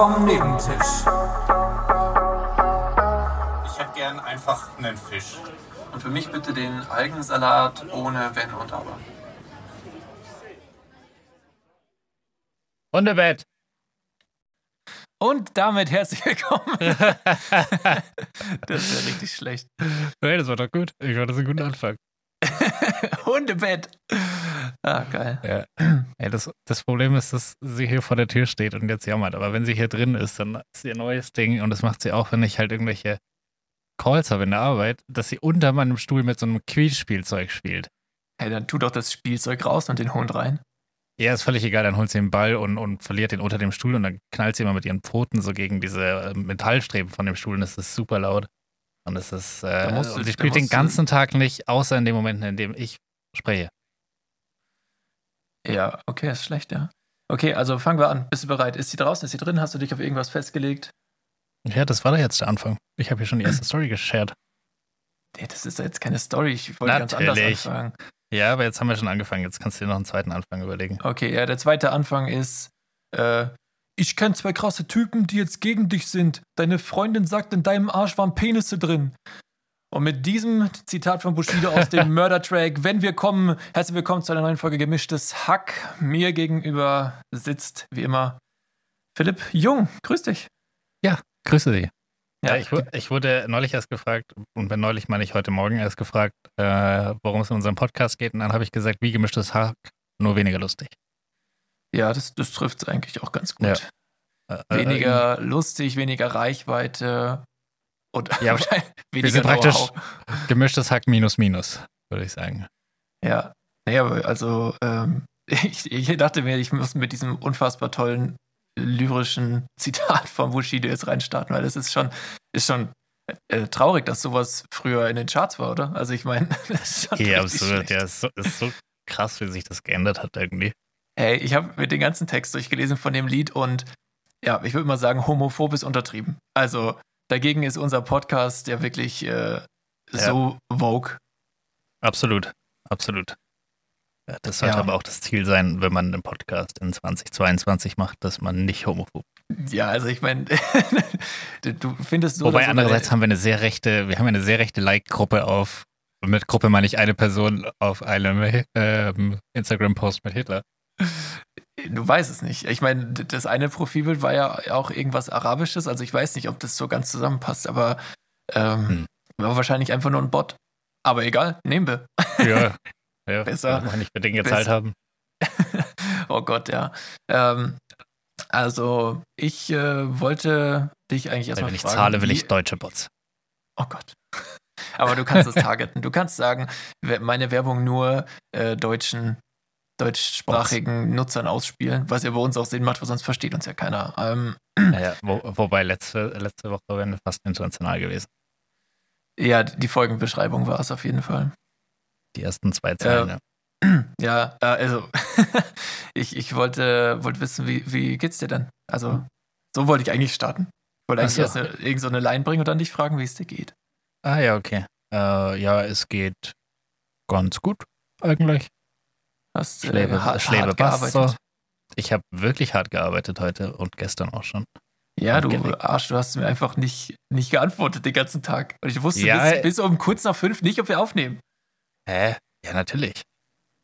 vom Nebentisch. Ich hätte gern einfach einen Fisch. Und für mich bitte den Algensalat ohne Wenn und Aber. Hundebett. Und damit herzlich willkommen. das wäre richtig schlecht. Hey, das war doch gut. Ich fand das einen guten Anfang. Hundebett. Ah, geil. Ja. ja das, das Problem ist, dass sie hier vor der Tür steht und jetzt jammert. Aber wenn sie hier drin ist, dann ist ihr neues Ding und das macht sie auch, wenn ich halt irgendwelche Calls habe in der Arbeit, dass sie unter meinem Stuhl mit so einem Quietspielzeug spielt. Hey, dann tu doch das Spielzeug raus und den Hund rein. Ja, ist völlig egal. Dann holt sie den Ball und, und verliert den unter dem Stuhl und dann knallt sie immer mit ihren Pfoten so gegen diese äh, Metallstreben von dem Stuhl und das ist super laut. Und es ist, äh, musst du- und sie da spielt den ganzen Tag nicht, außer in den Momenten, in denen ich spreche. Ja, okay, ist schlecht, ja. Okay, also fangen wir an. Bist du bereit? Ist sie draußen? Ist sie drin? Hast du dich auf irgendwas festgelegt? Ja, das war doch jetzt der Anfang. Ich habe hier schon die erste Story geshared. Nee, das ist ja jetzt keine Story. Ich wollte ganz anders Natürlich. anfangen. Ja, aber jetzt haben wir schon angefangen. Jetzt kannst du dir noch einen zweiten Anfang überlegen. Okay, ja, der zweite Anfang ist, äh, ich kenne zwei krasse Typen, die jetzt gegen dich sind. Deine Freundin sagt, in deinem Arsch waren Penisse drin. Und mit diesem Zitat von Bushido aus dem Murder-Track, wenn wir kommen, herzlich willkommen zu einer neuen Folge Gemischtes Hack. Mir gegenüber sitzt, wie immer, Philipp Jung. Grüß dich. Grüße Sie. Ja, ich, ich wurde neulich erst gefragt, und wenn neulich meine ich heute Morgen erst gefragt, äh, worum es in unserem Podcast geht. Und dann habe ich gesagt, wie gemischtes Hack, nur weniger lustig. ja, das, das trifft es eigentlich auch ganz gut. Ja. Äh, Weniger lustig, weniger Reichweite und Ja, wahrscheinlich wir sind praktisch. Äh, gemischtes Hack minus minus, würde ich sagen. Ja, naja, also ähm, ich, ich dachte mir, ich muss mit diesem unfassbar tollen lyrischen Zitat von Bushido jetzt reinstarten, weil das ist schon, ist schon äh, traurig, dass sowas früher in den Charts war, oder? Also ich meine, das ist schon Ja, schlecht. Ja, ist so, ist so krass, wie sich das geändert hat irgendwie. Hey, ich habe mir den ganzen Text durchgelesen von dem Lied und ja, ich würde mal sagen, homophob ist untertrieben. Also dagegen ist unser Podcast ja wirklich äh, so vogue. Absolut, absolut. Ja, das sollte Ja. aber auch das Ziel sein, wenn man einen Podcast in 2022 macht, dass man nicht homophob Ja, also ich meine, du, du findest so. Wobei andererseits haben wir eine sehr rechte, wir haben eine sehr rechte Like-Gruppe auf, mit Gruppe meine ich eine Person auf einem ähm, Instagram-Post mit Hitler. Du weißt es nicht. Ich meine, das eine Profilbild war ja auch irgendwas Arabisches, also ich weiß nicht, ob das so ganz zusammenpasst, aber ähm, Hm. war wahrscheinlich einfach nur ein Bot. Aber egal, nehmen wir. Ja, ja Besser. wenn nicht für den gezahlt Besser. haben. oh Gott, ja. Ähm, also, ich äh, wollte dich eigentlich erstmal wenn ich fragen. zahle, will ich deutsche Bots. Oh Gott. Aber du kannst es targeten. Du kannst sagen, meine Werbung nur äh, deutschen, deutschsprachigen Nutzern ausspielen, was ja bei uns auch Sinn macht, weil sonst versteht uns ja keiner. Ähm, Naja, wo, wobei letzte, letzte Woche wären wir fast international gewesen. ja, die Folgenbeschreibung war es auf jeden Fall. Die ersten zwei Zeilen. Äh, ja. Ja, äh, also ich, ich wollte, wollte wissen, wie, wie geht's dir denn? Also, so wollte ich eigentlich starten. Ich wollte eigentlich so. erst eine, irgend so eine Line bringen und dann dich fragen, wie es dir geht. Ah ja, okay. Äh, ja, es geht ganz gut eigentlich. Hast äh, Schläbe, hart, Schläbe hart gearbeitet. so. Ich habe wirklich hart gearbeitet heute und gestern auch schon. Ja, du. Arsch, du hast mir einfach nicht, nicht geantwortet den ganzen Tag. Und ich wusste Ja, bis, bis um kurz nach fünf nicht, ob wir aufnehmen. Hä? Ja, natürlich.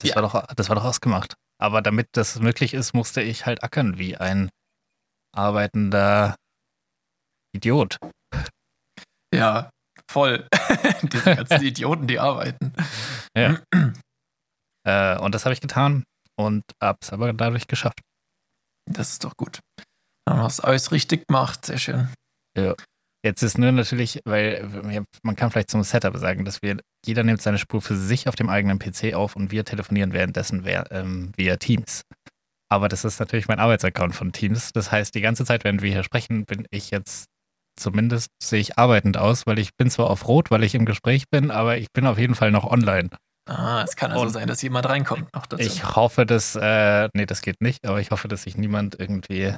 Das, Ja. war doch, das war doch ausgemacht. Aber damit das möglich ist, musste ich halt ackern wie ein arbeitender Idiot. Ja, voll. Diese ganzen Idioten, die arbeiten. Ja. äh, und das habe ich getan und hab's aber dadurch geschafft. Das ist doch gut. Dann hast du alles richtig gemacht. Sehr schön. Jetzt ist nur natürlich, weil ja, man kann vielleicht zum Setup sagen, dass wir, jeder nimmt seine Spur für sich auf dem eigenen PC auf und wir telefonieren währenddessen wer, ähm, via Teams. Aber das ist natürlich mein Arbeitsaccount von Teams. Das heißt, die ganze Zeit, während wir hier sprechen, bin ich jetzt zumindest sehe ich arbeitend aus, weil ich bin zwar auf Rot, weil ich im Gespräch bin, aber ich bin auf jeden Fall noch online. Ah, es kann also Und- sein, dass jemand reinkommt noch dazu. Ich hoffe, dass, äh, nee, das geht nicht, aber ich hoffe, dass sich niemand irgendwie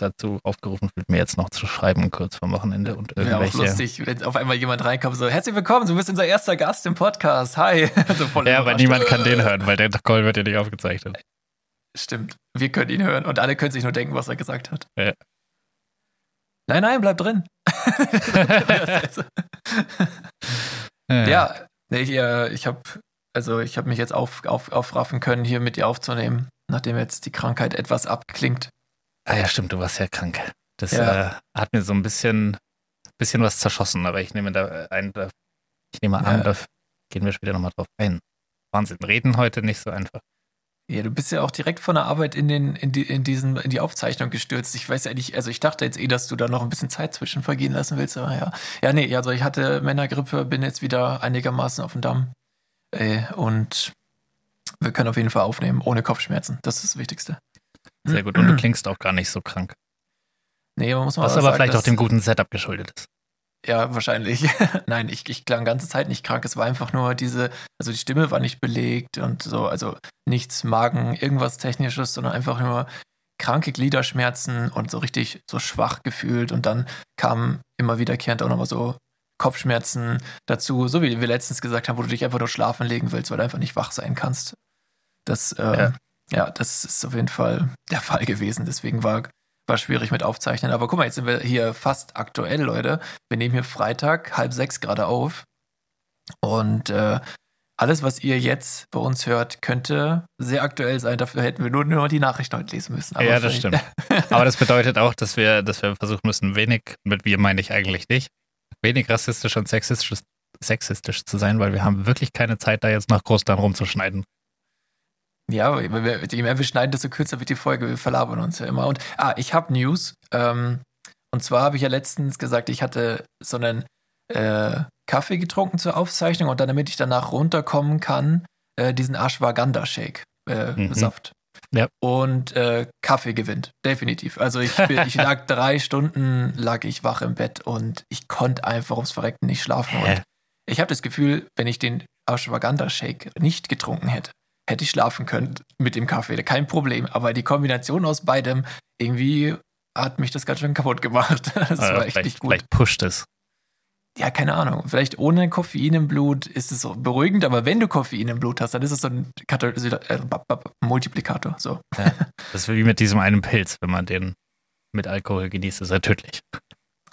dazu aufgerufen fühlt, mir jetzt noch zu schreiben, kurz vor Wochenende und Wäre auch irgendwelche. lustig, wenn auf einmal jemand reinkommt, so, herzlich willkommen, du bist unser erster Gast im Podcast, hi. so ja, aber niemand kann den hören, weil der Call wird ja nicht aufgezeichnet. Stimmt, wir können ihn hören und alle können sich nur denken, was er gesagt hat. Ja. Nein, nein, bleib drin. ja, ich, äh, ich habe also ich habe mich jetzt auf, auf, aufraffen können, hier mit dir aufzunehmen, nachdem jetzt die Krankheit etwas abklingt. Ah ja, stimmt, du warst ja krank. Das ja. Äh, hat mir so ein bisschen, bisschen was zerschossen, aber ich nehme da ein, ich nehme an, ja. da gehen wir später nochmal drauf ein. Wahnsinn, reden heute nicht so einfach. Ja, du bist ja auch direkt von der Arbeit in, den, in, die, in, diesen, in die Aufzeichnung gestürzt. Ich weiß ja nicht, also ich dachte jetzt eh, dass du da noch ein bisschen Zeit zwischen vergehen lassen willst, aber ja. Ja, nee, also ich hatte Männergrippe, bin jetzt wieder einigermaßen auf dem Damm. Äh, und wir können auf jeden Fall aufnehmen, ohne Kopfschmerzen. Das ist das Wichtigste. Sehr gut. Und du klingst auch gar nicht so krank. Nee, man muss mal Was aber sagen, vielleicht auch dem guten Setup geschuldet ist. Ja, wahrscheinlich. Nein, ich, ich klang ganze Zeit nicht krank. Es war einfach nur diese, also die Stimme war nicht belegt und so, also nichts Magen, irgendwas Technisches, sondern einfach nur kranke Gliederschmerzen und so richtig so schwach gefühlt. Und dann kam immer wiederkehrend auch nochmal so Kopfschmerzen dazu, so wie wir letztens gesagt haben, wo du dich einfach nur schlafen legen willst, weil du einfach nicht wach sein kannst. Das, äh, ja. ja. das ist auf jeden Fall der Fall gewesen. Deswegen war, war schwierig mit Aufzeichnen. Aber guck mal, jetzt sind wir hier fast aktuell, Leute. Wir nehmen hier Freitag, halb sechs gerade auf. Und äh, alles, was ihr jetzt bei uns hört, könnte sehr aktuell sein. Dafür hätten wir nur, nur die Nachrichten heute lesen müssen. Aber ja, das stimmt. Aber das bedeutet auch, dass wir, dass wir versuchen müssen, wenig, mit wir meine ich eigentlich nicht, wenig rassistisch und sexistisch, sexistisch zu sein, weil wir haben wirklich keine Zeit, da jetzt nach Großteil rumzuschneiden. Ja, je mehr wir schneiden, desto kürzer wird die Folge. Wir verlabern uns ja immer. Und ah, ich habe News. Ähm, und zwar habe ich ja letztens gesagt, ich hatte so einen äh, Kaffee getrunken zur Aufzeichnung und dann, damit ich danach runterkommen kann, äh, diesen Ashwagandha-Shake, äh, mhm. Saft. Ja. Und äh, Kaffee gewinnt, definitiv. Also ich, ich lag drei Stunden, lag ich wach im Bett und ich konnte einfach ums Verrecken nicht schlafen. Und ich habe das Gefühl, wenn ich den Ashwagandha-Shake nicht getrunken hätte, hätte ich schlafen können mit dem Kaffee, kein Problem. Aber die Kombination aus beidem, irgendwie hat mich das ganz schön kaputt gemacht. Das also war echt nicht gut. Vielleicht pusht es ja, keine Ahnung, vielleicht ohne Koffein im Blut ist es beruhigend, aber wenn du Koffein im Blut hast, dann ist es so ein äh, Multiplikator. So. Ja, das ist wie mit diesem einen Pilz, wenn man den mit Alkohol genießt, ist er tödlich.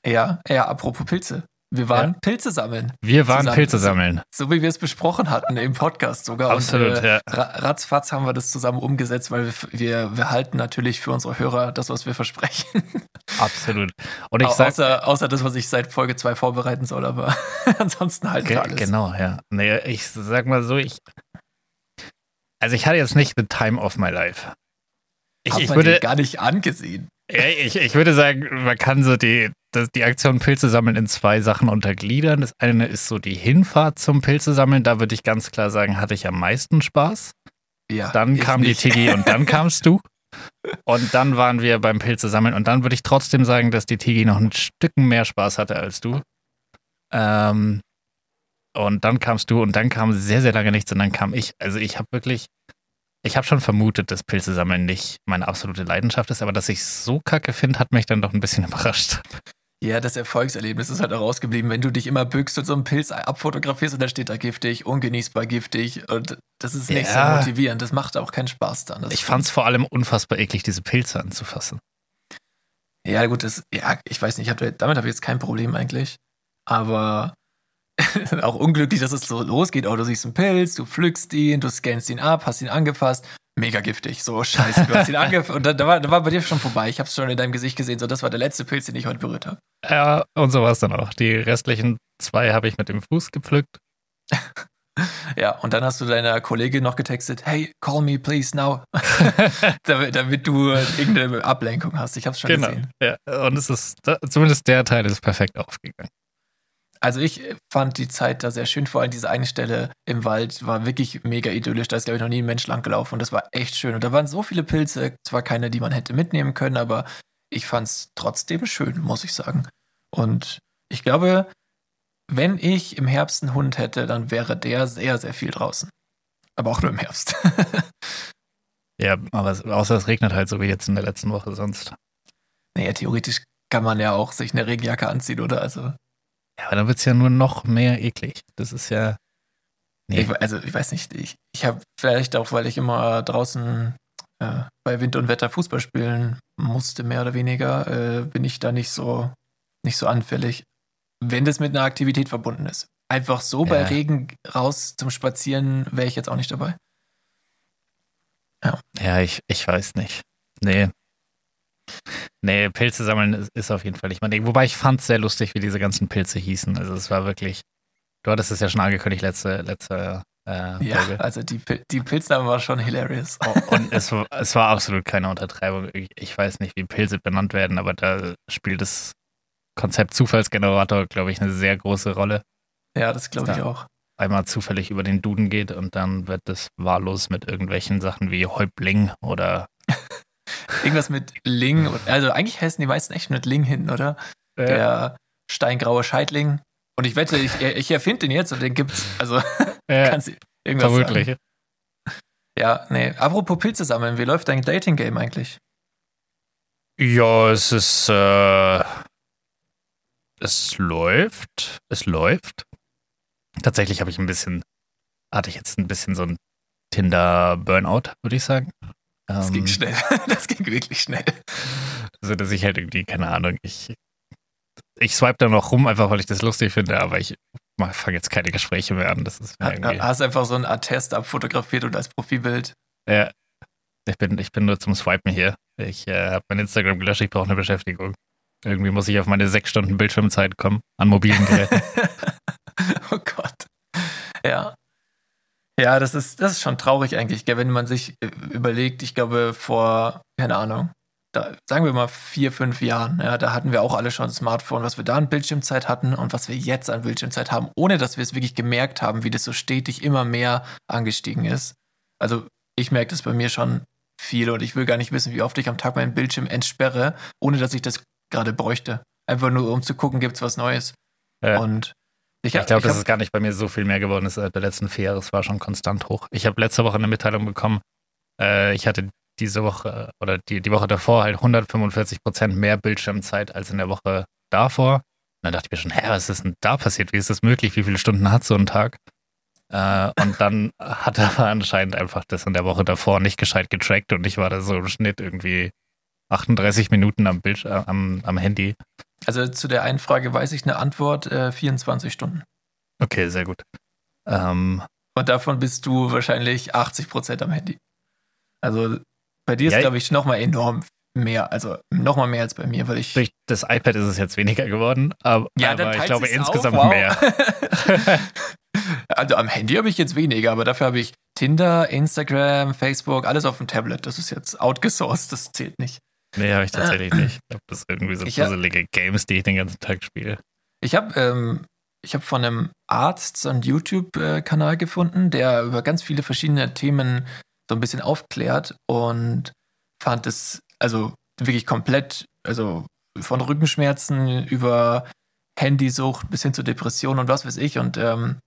Ja, ja, apropos Pilze. Wir waren ja. Pilze sammeln. Wir waren zusammen. Pilze sammeln. So, wie wir es besprochen hatten im Podcast sogar. Absolut, und, äh, ja. Ratzfatz haben wir das zusammen umgesetzt, weil wir, wir, wir halten natürlich für unsere Hörer das, was wir versprechen. Absolut. Und ich sag, außer, außer das, was ich seit Folge 2 vorbereiten soll, aber ansonsten halt ge alles. Genau, ja. Nee, ich sag mal so, ich. Also ich hatte jetzt nicht the time of my life. Ich, Hat ich würde gar nicht angesehen. Ich, ich würde sagen, man kann so die, die Aktion Pilze sammeln in zwei Sachen untergliedern. Das eine ist so die Hinfahrt zum Pilze sammeln. Da würde ich ganz klar sagen, hatte ich am meisten Spaß. Ja, dann kam nicht. die Tigi und dann kamst du. Und dann waren wir beim Pilze sammeln. Und dann würde ich trotzdem sagen, dass die Tigi noch ein Stücken mehr Spaß hatte als du. Ähm, und dann kamst du und dann kam sehr, sehr lange nichts und dann kam ich. Also ich habe wirklich ich habe schon vermutet, dass Pilze sammeln nicht meine absolute Leidenschaft ist, aber dass ich es so kacke finde, hat mich dann doch ein bisschen überrascht. Ja, das Erfolgserlebnis ist halt auch rausgeblieben, wenn du dich immer bückst und so einen Pilz abfotografierst und dann steht da giftig, ungenießbar giftig und das ist nicht ja. so motivierend. Das macht auch keinen Spaß dann. Ich fand es vor allem unfassbar eklig, diese Pilze anzufassen. Ja, gut, das, ja, ich weiß nicht, hab, damit habe ich jetzt kein Problem eigentlich. Aber auch unglücklich, dass es so losgeht. Oh, du siehst einen Pilz, du pflückst ihn, du scannst ihn ab, hast ihn angefasst. Mega giftig, so scheiße, du hast ihn angefasst. Und da, da, war, da war bei dir schon vorbei. Ich habe es schon in deinem Gesicht gesehen. So, das war der letzte Pilz, den ich heute berührt habe. Ja, und so war es dann auch. Die restlichen zwei habe ich mit dem Fuß gepflückt. Ja, und dann hast du deiner Kollegin noch getextet, hey, call me please now, damit, damit, du irgendeine Ablenkung hast. Ich habe es schon genau. gesehen. Ja, und es ist, zumindest der Teil ist perfekt aufgegangen. Also ich fand die Zeit da sehr schön, vor allem diese eine Stelle im Wald war wirklich mega idyllisch. Da ist, glaube ich, noch nie ein Mensch lang gelaufen und das war echt schön. Und da waren so viele Pilze, zwar keine, die man hätte mitnehmen können, aber ich fand es trotzdem schön, muss ich sagen. Und ich glaube, wenn ich im Herbst einen Hund hätte, dann wäre der sehr, sehr viel draußen. Aber auch nur im Herbst. ja, aber außer es regnet halt so wie jetzt in der letzten Woche sonst. Naja, theoretisch kann man ja auch sich eine Regenjacke anziehen, oder? Also ja, aber dann wird es ja nur noch mehr eklig. Das ist ja. Nee. Ich, also, ich weiß nicht. Ich, ich habe vielleicht auch, weil ich immer draußen äh, bei Wind und Wetter Fußball spielen musste, mehr oder weniger, äh, bin ich da nicht so nicht so anfällig, wenn das mit einer Aktivität verbunden ist. Einfach so bei Ja. Regen raus zum Spazieren wäre ich jetzt auch nicht dabei. Ja, ich, ich weiß nicht. Nee. Nee, Pilze sammeln ist, ist auf jeden Fall nicht mein Ding. Wobei ich fand es sehr lustig, wie diese ganzen Pilze hießen. Also es war wirklich, du hattest es ja schon angekündigt, letzte, letzte äh, Ja, Folge. also die, die Pilzname war schon hilarious. Oh, Und es, war- es war absolut keine Untertreibung. Ich, weiß nicht, wie Pilze benannt werden, aber da spielt das Konzept Zufallsgenerator, glaube ich, eine sehr große Rolle. Ja, das glaube ich auch. Einmal zufällig über den Duden geht und dann wird das wahllos mit irgendwelchen Sachen wie Häuptling oder Irgendwas mit Ling. Also eigentlich heißen die meisten echt mit Ling hinten, oder? Der steingraue Scheitling. Und ich wette, ich, ich erfinde den jetzt und den gibt's. Also äh, kannst du irgendwas vermutlich. sagen. Ja, nee. Apropos Pilze sammeln, wie läuft dein Dating-Game eigentlich? Ja, es ist, äh, es läuft, es läuft. Tatsächlich habe ich ein bisschen, hatte ich jetzt ein bisschen so ein Tinder-Burnout, würde ich sagen. Das Ähm, ging schnell. Das ging wirklich schnell. So, dass ich halt irgendwie, keine Ahnung, ich, ich swipe da noch rum, einfach weil ich das lustig finde, aber ich fange jetzt keine Gespräche mehr an. Das ist irgendwie, Hast einfach so ein Attest abfotografiert und als Profilbild. ja, ich bin, ich bin nur zum Swipen hier. Ich äh, habe mein Instagram gelöscht, ich brauche eine Beschäftigung. Irgendwie muss ich auf meine sechs Stunden Bildschirmzeit kommen an mobilen Geräten. oh Gott. Ja. Ja, das ist, das ist schon traurig eigentlich, gell, wenn man sich äh, überlegt, ich glaube vor, keine Ahnung, da, sagen wir mal vier, fünf Jahren, ja, da hatten wir auch alle schon ein Smartphone, was wir da an Bildschirmzeit hatten und was wir jetzt an Bildschirmzeit haben, ohne dass wir es wirklich gemerkt haben, wie das so stetig immer mehr angestiegen ist. Also ich merke das bei mir schon viel und ich will gar nicht wissen, wie oft ich am Tag meinen Bildschirm entsperre, ohne dass ich das gerade bräuchte. Einfach nur, um zu gucken, gibt's was Neues. Ja. Und ich, Ich glaube, dass es gar nicht bei mir so viel mehr geworden ist seit der letzten vier Jahre. Es war schon konstant hoch. Ich habe letzte Woche eine Mitteilung bekommen. Äh, ich hatte diese Woche oder die, die Woche davor halt 145 Prozent mehr Bildschirmzeit als in der Woche davor. Und dann dachte ich mir schon, hä, was ist denn da passiert? Wie ist das möglich? Wie viele Stunden hat so ein Tag? Äh, und dann hat er anscheinend einfach das in der Woche davor nicht gescheit getrackt und ich war da so im Schnitt irgendwie 38 Minuten am, Bild, äh, am, am Handy. Also zu der einen Frage weiß ich eine Antwort, äh, 24 Stunden. Okay, sehr gut. Ähm, Und davon bist du wahrscheinlich 80 Prozent am Handy. Also bei dir ist, Ja, glaube ich, nochmal enorm mehr, also nochmal mehr als bei mir, weil ich. Durch das iPad ist es jetzt weniger geworden, aber, Ja, aber ich glaube insgesamt auf, wow. mehr. also am Handy habe ich jetzt weniger, aber dafür habe ich Tinder, Instagram, Facebook, alles auf dem Tablet. Das ist jetzt outgesourced, das zählt nicht. Nee, habe ich tatsächlich nicht. Ich glaube, das sind irgendwie so puzzelige Games, die ich den ganzen Tag spiele. Ich habe ähm, ich hab von einem Arzt so einen YouTube-Kanal gefunden, der über ganz viele verschiedene Themen so ein bisschen aufklärt und fand es also wirklich komplett, also von Rückenschmerzen über Handysucht bis hin zu Depressionen und was weiß ich. Und ähm,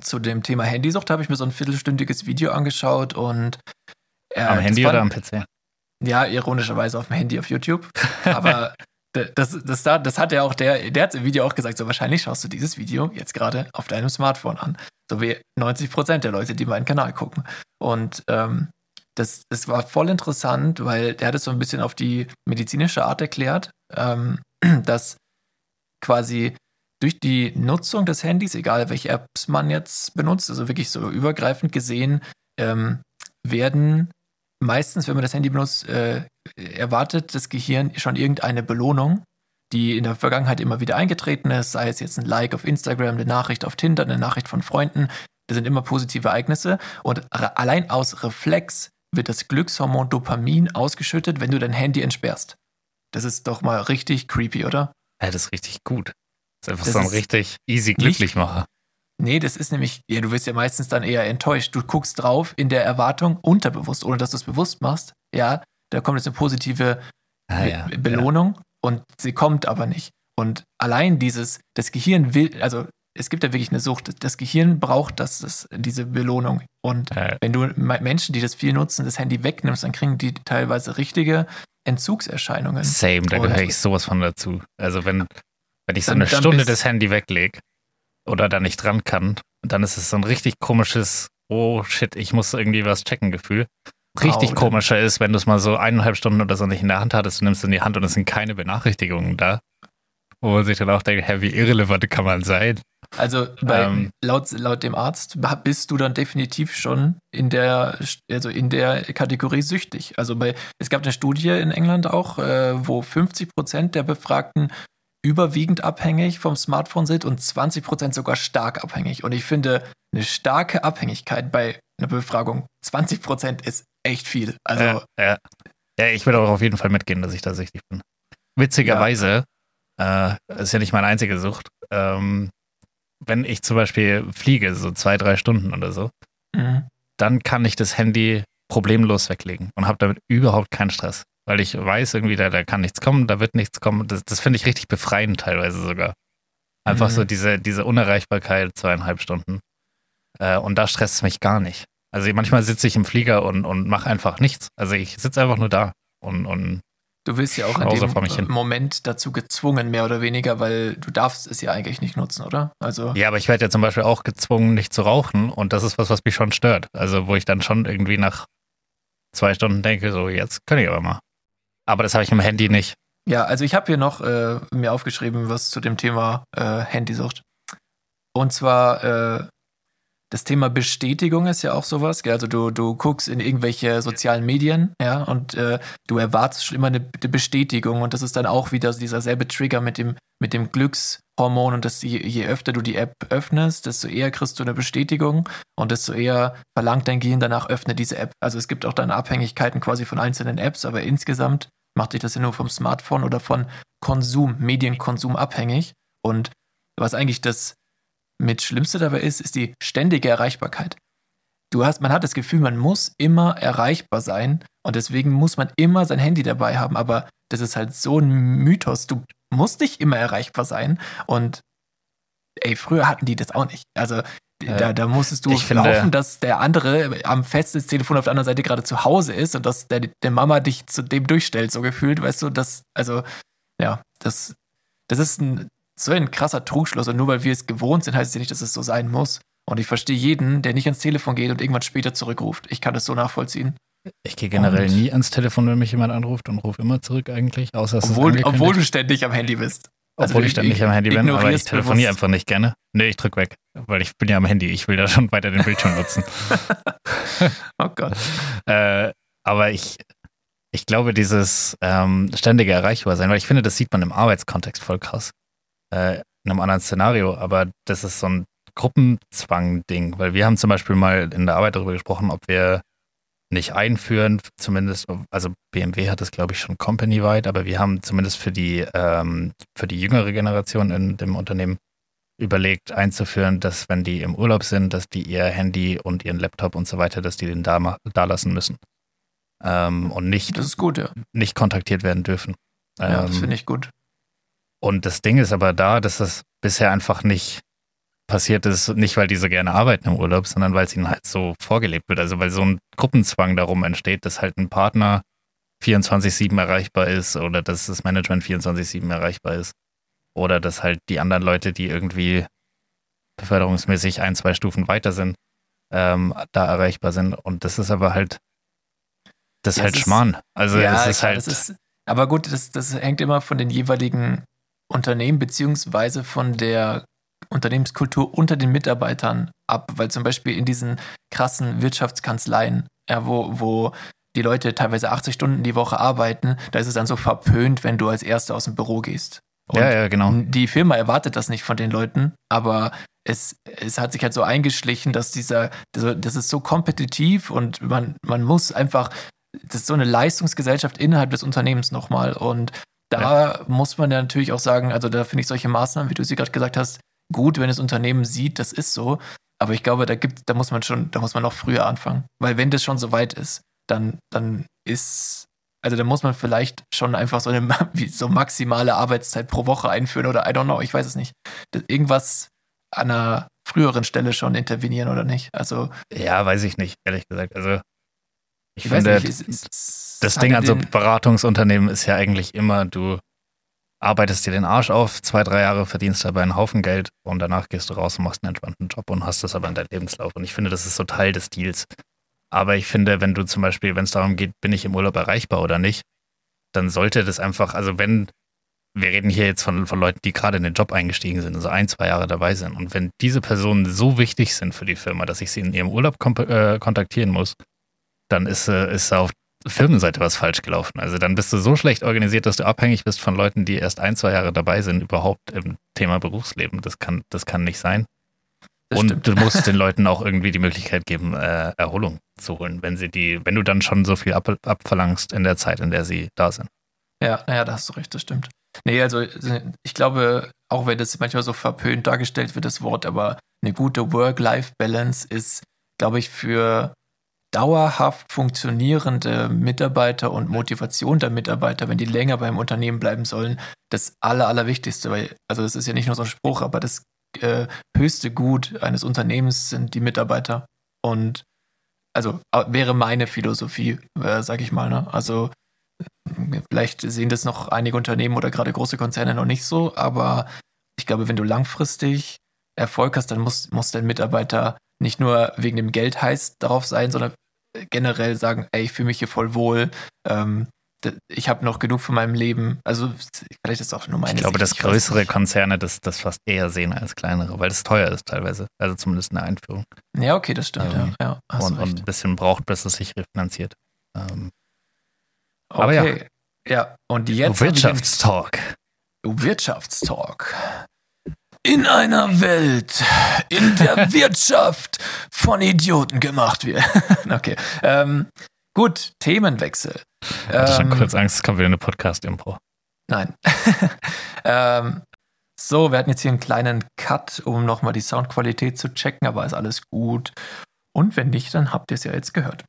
zu dem Thema Handysucht habe ich mir so ein viertelstündiges Video angeschaut und äh, Am Handy fand- oder am PC? Ja, ironischerweise auf dem Handy auf YouTube. Aber das, das, das, das hat ja auch der, der hat im Video auch gesagt, so wahrscheinlich schaust du dieses Video jetzt gerade auf deinem Smartphone an. So wie 90 Prozent der Leute, die meinen Kanal gucken. Und ähm, das, das war voll interessant, weil der hat es so ein bisschen auf die medizinische Art erklärt, ähm, dass quasi durch die Nutzung des Handys, egal welche Apps man jetzt benutzt, also wirklich so übergreifend gesehen, ähm, werden meistens, wenn man das Handy benutzt, äh, erwartet das Gehirn schon irgendeine Belohnung, die in der Vergangenheit immer wieder eingetreten ist, sei es jetzt ein Like auf Instagram, eine Nachricht auf Tinder, eine Nachricht von Freunden. Das sind immer positive Ereignisse. Und allein aus Reflex wird das Glückshormon Dopamin ausgeschüttet, wenn du dein Handy entsperrst. Das ist doch mal richtig creepy, oder? Ja, das ist richtig gut. Das ist einfach Das so ein richtig easy Glücklichmacher. Nee, das ist nämlich, ja, du wirst ja meistens dann eher enttäuscht. Du guckst drauf in der Erwartung, unterbewusst, ohne dass du es bewusst machst. Ja, da kommt jetzt eine positive Ah, Be ja. Belohnung und sie kommt aber nicht. Und allein dieses, das Gehirn will, also es gibt ja wirklich eine Sucht. Das Gehirn braucht das, das, diese Belohnung. Und Ja. wenn du Me- Menschen, die das viel nutzen, das Handy wegnimmst, dann kriegen die teilweise richtige Entzugserscheinungen. Same, da gehöre ich sowas von dazu. Also wenn, wenn ich so eine Stunde das Handy weglege oder da nicht dran kann, dann ist es so ein richtig komisches, oh shit, ich muss irgendwie was checken Gefühl. Richtig Oh, komischer ist, wenn du es mal so eineinhalb Stunden oder so nicht in der Hand hattest, du nimmst es in die Hand und es sind keine Benachrichtigungen da. wo man sich dann auch denkt, hä, wie irrelevant kann man sein? Also bei, ähm, laut, laut dem Arzt bist du dann definitiv schon in der, also in der Kategorie süchtig. Also bei, es gab eine Studie in England auch, äh, wo 50 Prozent der Befragten überwiegend abhängig vom Smartphone sind und 20 Prozent sogar stark abhängig. Und ich finde, eine starke Abhängigkeit bei einer Befragung, 20 Prozent ist echt viel. Also, ja, ja. ja, ich würde auch auf jeden Fall mitgehen, dass ich da süchtig bin. Witzigerweise, ja. Äh, ist ja nicht meine einzige Sucht. Ähm, wenn ich zum Beispiel fliege, so zwei, drei Stunden oder so, mhm. dann kann ich das Handy problemlos weglegen und habe damit überhaupt keinen Stress. Weil ich weiß irgendwie, da, da kann nichts kommen, da wird nichts kommen. Das, das finde ich richtig befreiend teilweise sogar. Einfach mhm. so diese, diese Unerreichbarkeit zweieinhalb Stunden. Äh, und da stresst es mich gar nicht. Also manchmal sitze ich im Flieger und, und mache einfach nichts. Also ich sitze einfach nur da und, und Du wirst ja auch in dem Moment dazu gezwungen, mehr oder weniger, weil du darfst es ja eigentlich nicht nutzen, oder? Also ja, aber ich werde ja zum Beispiel auch gezwungen, nicht zu rauchen und das ist was, was mich schon stört. Also wo ich dann schon irgendwie nach zwei Stunden denke, so jetzt kann ich aber mal. Aber das habe ich im Handy nicht. Ja, also ich habe hier noch äh, mir aufgeschrieben, was zu dem Thema äh, Handysucht. Und zwar äh, das Thema Bestätigung ist ja auch sowas. Gell? Also du, du guckst in irgendwelche sozialen Medien, ja, und äh, du erwartest schon immer eine, eine, Bestätigung und das ist dann auch wieder dieser selbe Trigger mit dem, mit dem Glückshormon und das, je, je öfter du die App öffnest, desto eher kriegst du eine Bestätigung und desto eher verlangt dein Gehirn danach, öffne diese App. Also es gibt auch dann Abhängigkeiten quasi von einzelnen Apps, aber insgesamt macht dich das ja nur vom Smartphone oder von Konsum, Medienkonsum abhängig und was eigentlich das mit Schlimmste dabei ist, ist die ständige Erreichbarkeit. Du hast, man hat das Gefühl, man muss immer erreichbar sein und deswegen muss man immer sein Handy dabei haben. Aber das ist halt so ein Mythos. Du musst nicht immer erreichbar sein und ey, früher hatten die das auch nicht. Also da, da musstest du ich laufen, finde, dass der andere am Festnetztelefon auf der anderen Seite gerade zu Hause ist und dass der, der Mama dich zu dem durchstellt, so gefühlt, weißt du, das, also, ja, das, das ist ein so ein krasser Trugschluss. Und nur weil wir es gewohnt sind, heißt es ja nicht, dass es so sein muss. Und ich verstehe jeden, der nicht ans Telefon geht und irgendwann später zurückruft. Ich kann das so nachvollziehen. Ich gehe generell und nie ans Telefon, wenn mich jemand anruft und rufe immer zurück eigentlich, außer obwohl, obwohl du ständig am Handy bist. Also obwohl ich ständig am Handy bin, aber ich telefoniere einfach nicht gerne. Nee, ich drück weg, weil ich bin ja am Handy. Ich will da schon weiter den Bildschirm nutzen. oh Gott. Äh, aber ich, ich glaube, dieses ähm, ständige Erreichbarsein, weil ich finde, das sieht man im Arbeitskontext voll krass äh, in einem anderen Szenario, aber das ist so ein Gruppenzwang-Ding, weil wir haben zum Beispiel mal in der Arbeit darüber gesprochen, ob wir nicht einführen, zumindest, also BMW hat das glaube ich schon company-weit, aber wir haben zumindest für die, ähm, für die jüngere Generation in dem Unternehmen überlegt einzuführen, dass wenn die im Urlaub sind, dass die ihr Handy und ihren Laptop und so weiter, dass die den da, da lassen müssen. Ähm, und nicht, das ist gut, ja. nicht kontaktiert werden dürfen. Ja, das ähm, finde ich gut. Und das Ding ist aber da, dass das bisher einfach nicht passiert ist, nicht weil die so gerne arbeiten im Urlaub, sondern weil es ihnen halt so vorgelebt wird. Also weil so ein Gruppenzwang darum entsteht, dass halt ein Partner 24-7 erreichbar ist oder dass das Management 24-7 erreichbar ist. Oder dass halt die anderen Leute, die irgendwie beförderungsmäßig ein, zwei Stufen weiter sind, ähm, da erreichbar sind. Und das ist aber halt, das ist ja, halt Schmarrn. Also ja, es ist klar, halt. Ist, aber gut, das, das hängt immer von den jeweiligen Unternehmen beziehungsweise von der Unternehmenskultur unter den Mitarbeitern ab, weil zum Beispiel in diesen krassen Wirtschaftskanzleien, ja, wo, wo die Leute teilweise 80 Stunden die Woche arbeiten, da ist es dann so verpönt, wenn du als Erster aus dem Büro gehst. Und ja, ja, genau. Die Firma erwartet das nicht von den Leuten, aber es, es hat sich halt so eingeschlichen, dass dieser, das ist so kompetitiv und man, man muss einfach, das ist so eine Leistungsgesellschaft innerhalb des Unternehmens nochmal und da ja. muss man ja natürlich auch sagen, also da finde ich solche Maßnahmen, wie du sie gerade gesagt hast, gut, wenn das Unternehmen sieht, das ist so. Aber ich glaube, da gibt, da muss man schon, da muss man noch früher anfangen. Weil wenn das schon so weit ist, dann, dann ist, also da muss man vielleicht schon einfach so eine so maximale Arbeitszeit pro Woche einführen oder I don't know, ich weiß es nicht. Irgendwas an einer früheren Stelle schon intervenieren oder nicht. Also. Ja, weiß ich nicht, ehrlich gesagt. Also ich, ich finde, nicht, es, es das Ding an so Beratungsunternehmen ist ja eigentlich immer, du arbeitest dir den Arsch auf, zwei, drei Jahre verdienst dabei einen Haufen Geld und danach gehst du raus und machst einen entspannten Job und hast das aber in deinem Lebenslauf. Und ich finde, das ist so Teil des Deals. Aber ich finde, wenn du zum Beispiel, wenn es darum geht, bin ich im Urlaub erreichbar oder nicht, dann sollte das einfach, also wenn wir reden hier jetzt von, von Leuten, die gerade in den Job eingestiegen sind, also ein, zwei Jahre dabei sind. Und wenn diese Personen so wichtig sind für die Firma, dass ich sie in ihrem Urlaub äh, kontaktieren muss, dann ist, äh, ist auf Firmenseite was falsch gelaufen. Also dann bist du so schlecht organisiert, dass du abhängig bist von Leuten, die erst ein, zwei Jahre dabei sind, überhaupt im Thema Berufsleben. Das kann, das kann nicht sein. Das und stimmt. du musst den Leuten auch irgendwie die Möglichkeit geben, äh, Erholung zu holen, wenn sie die, wenn du dann schon so viel ab, abverlangst in der Zeit, in der sie da sind. Ja, naja, da hast du recht, das stimmt. Nee, also ich glaube, auch wenn das manchmal so verpönt dargestellt wird, das Wort, aber eine gute Work-Life-Balance ist, glaube ich, für dauerhaft funktionierende Mitarbeiter und Motivation der Mitarbeiter, wenn die länger beim Unternehmen bleiben sollen, das Aller, Allerwichtigste. Weil, also das ist ja nicht nur so ein Spruch, aber das äh, höchste Gut eines Unternehmens sind die Mitarbeiter. Und also wäre meine Philosophie, äh, sag ich mal. Ne? Also vielleicht sehen das noch einige Unternehmen oder gerade große Konzerne noch nicht so, aber ich glaube, wenn du langfristig Erfolg hast, dann muss, muss dein Mitarbeiter nicht nur wegen dem Geld heiß darauf sein, sondern generell sagen, ey, ich fühle mich hier voll wohl. Ähm, ich habe noch genug von meinem Leben. Also vielleicht ist auch nur meine Ich glaube, dass größere Konzerne das, das fast eher sehen als kleinere, weil es teuer ist teilweise. Also zumindest eine Einführung. Ja, okay, das stimmt. Ähm, ja, ja und, und, ein bisschen braucht, bis es sich refinanziert. Ähm, okay. Aber ja. Ja, und jetzt. Wirtschaftstalk. Wirtschaftstalk in einer Welt, in der Wirtschaft von Idioten gemacht wird. okay. Ähm, gut, Themenwechsel. Ich hatte schon ähm, kurz Angst, es kommt wieder eine Podcast-Impro. Nein. ähm, so, wir hatten jetzt hier einen kleinen Cut, um nochmal die Soundqualität zu checken, aber ist alles gut. Und wenn nicht, dann habt ihr es ja jetzt gehört.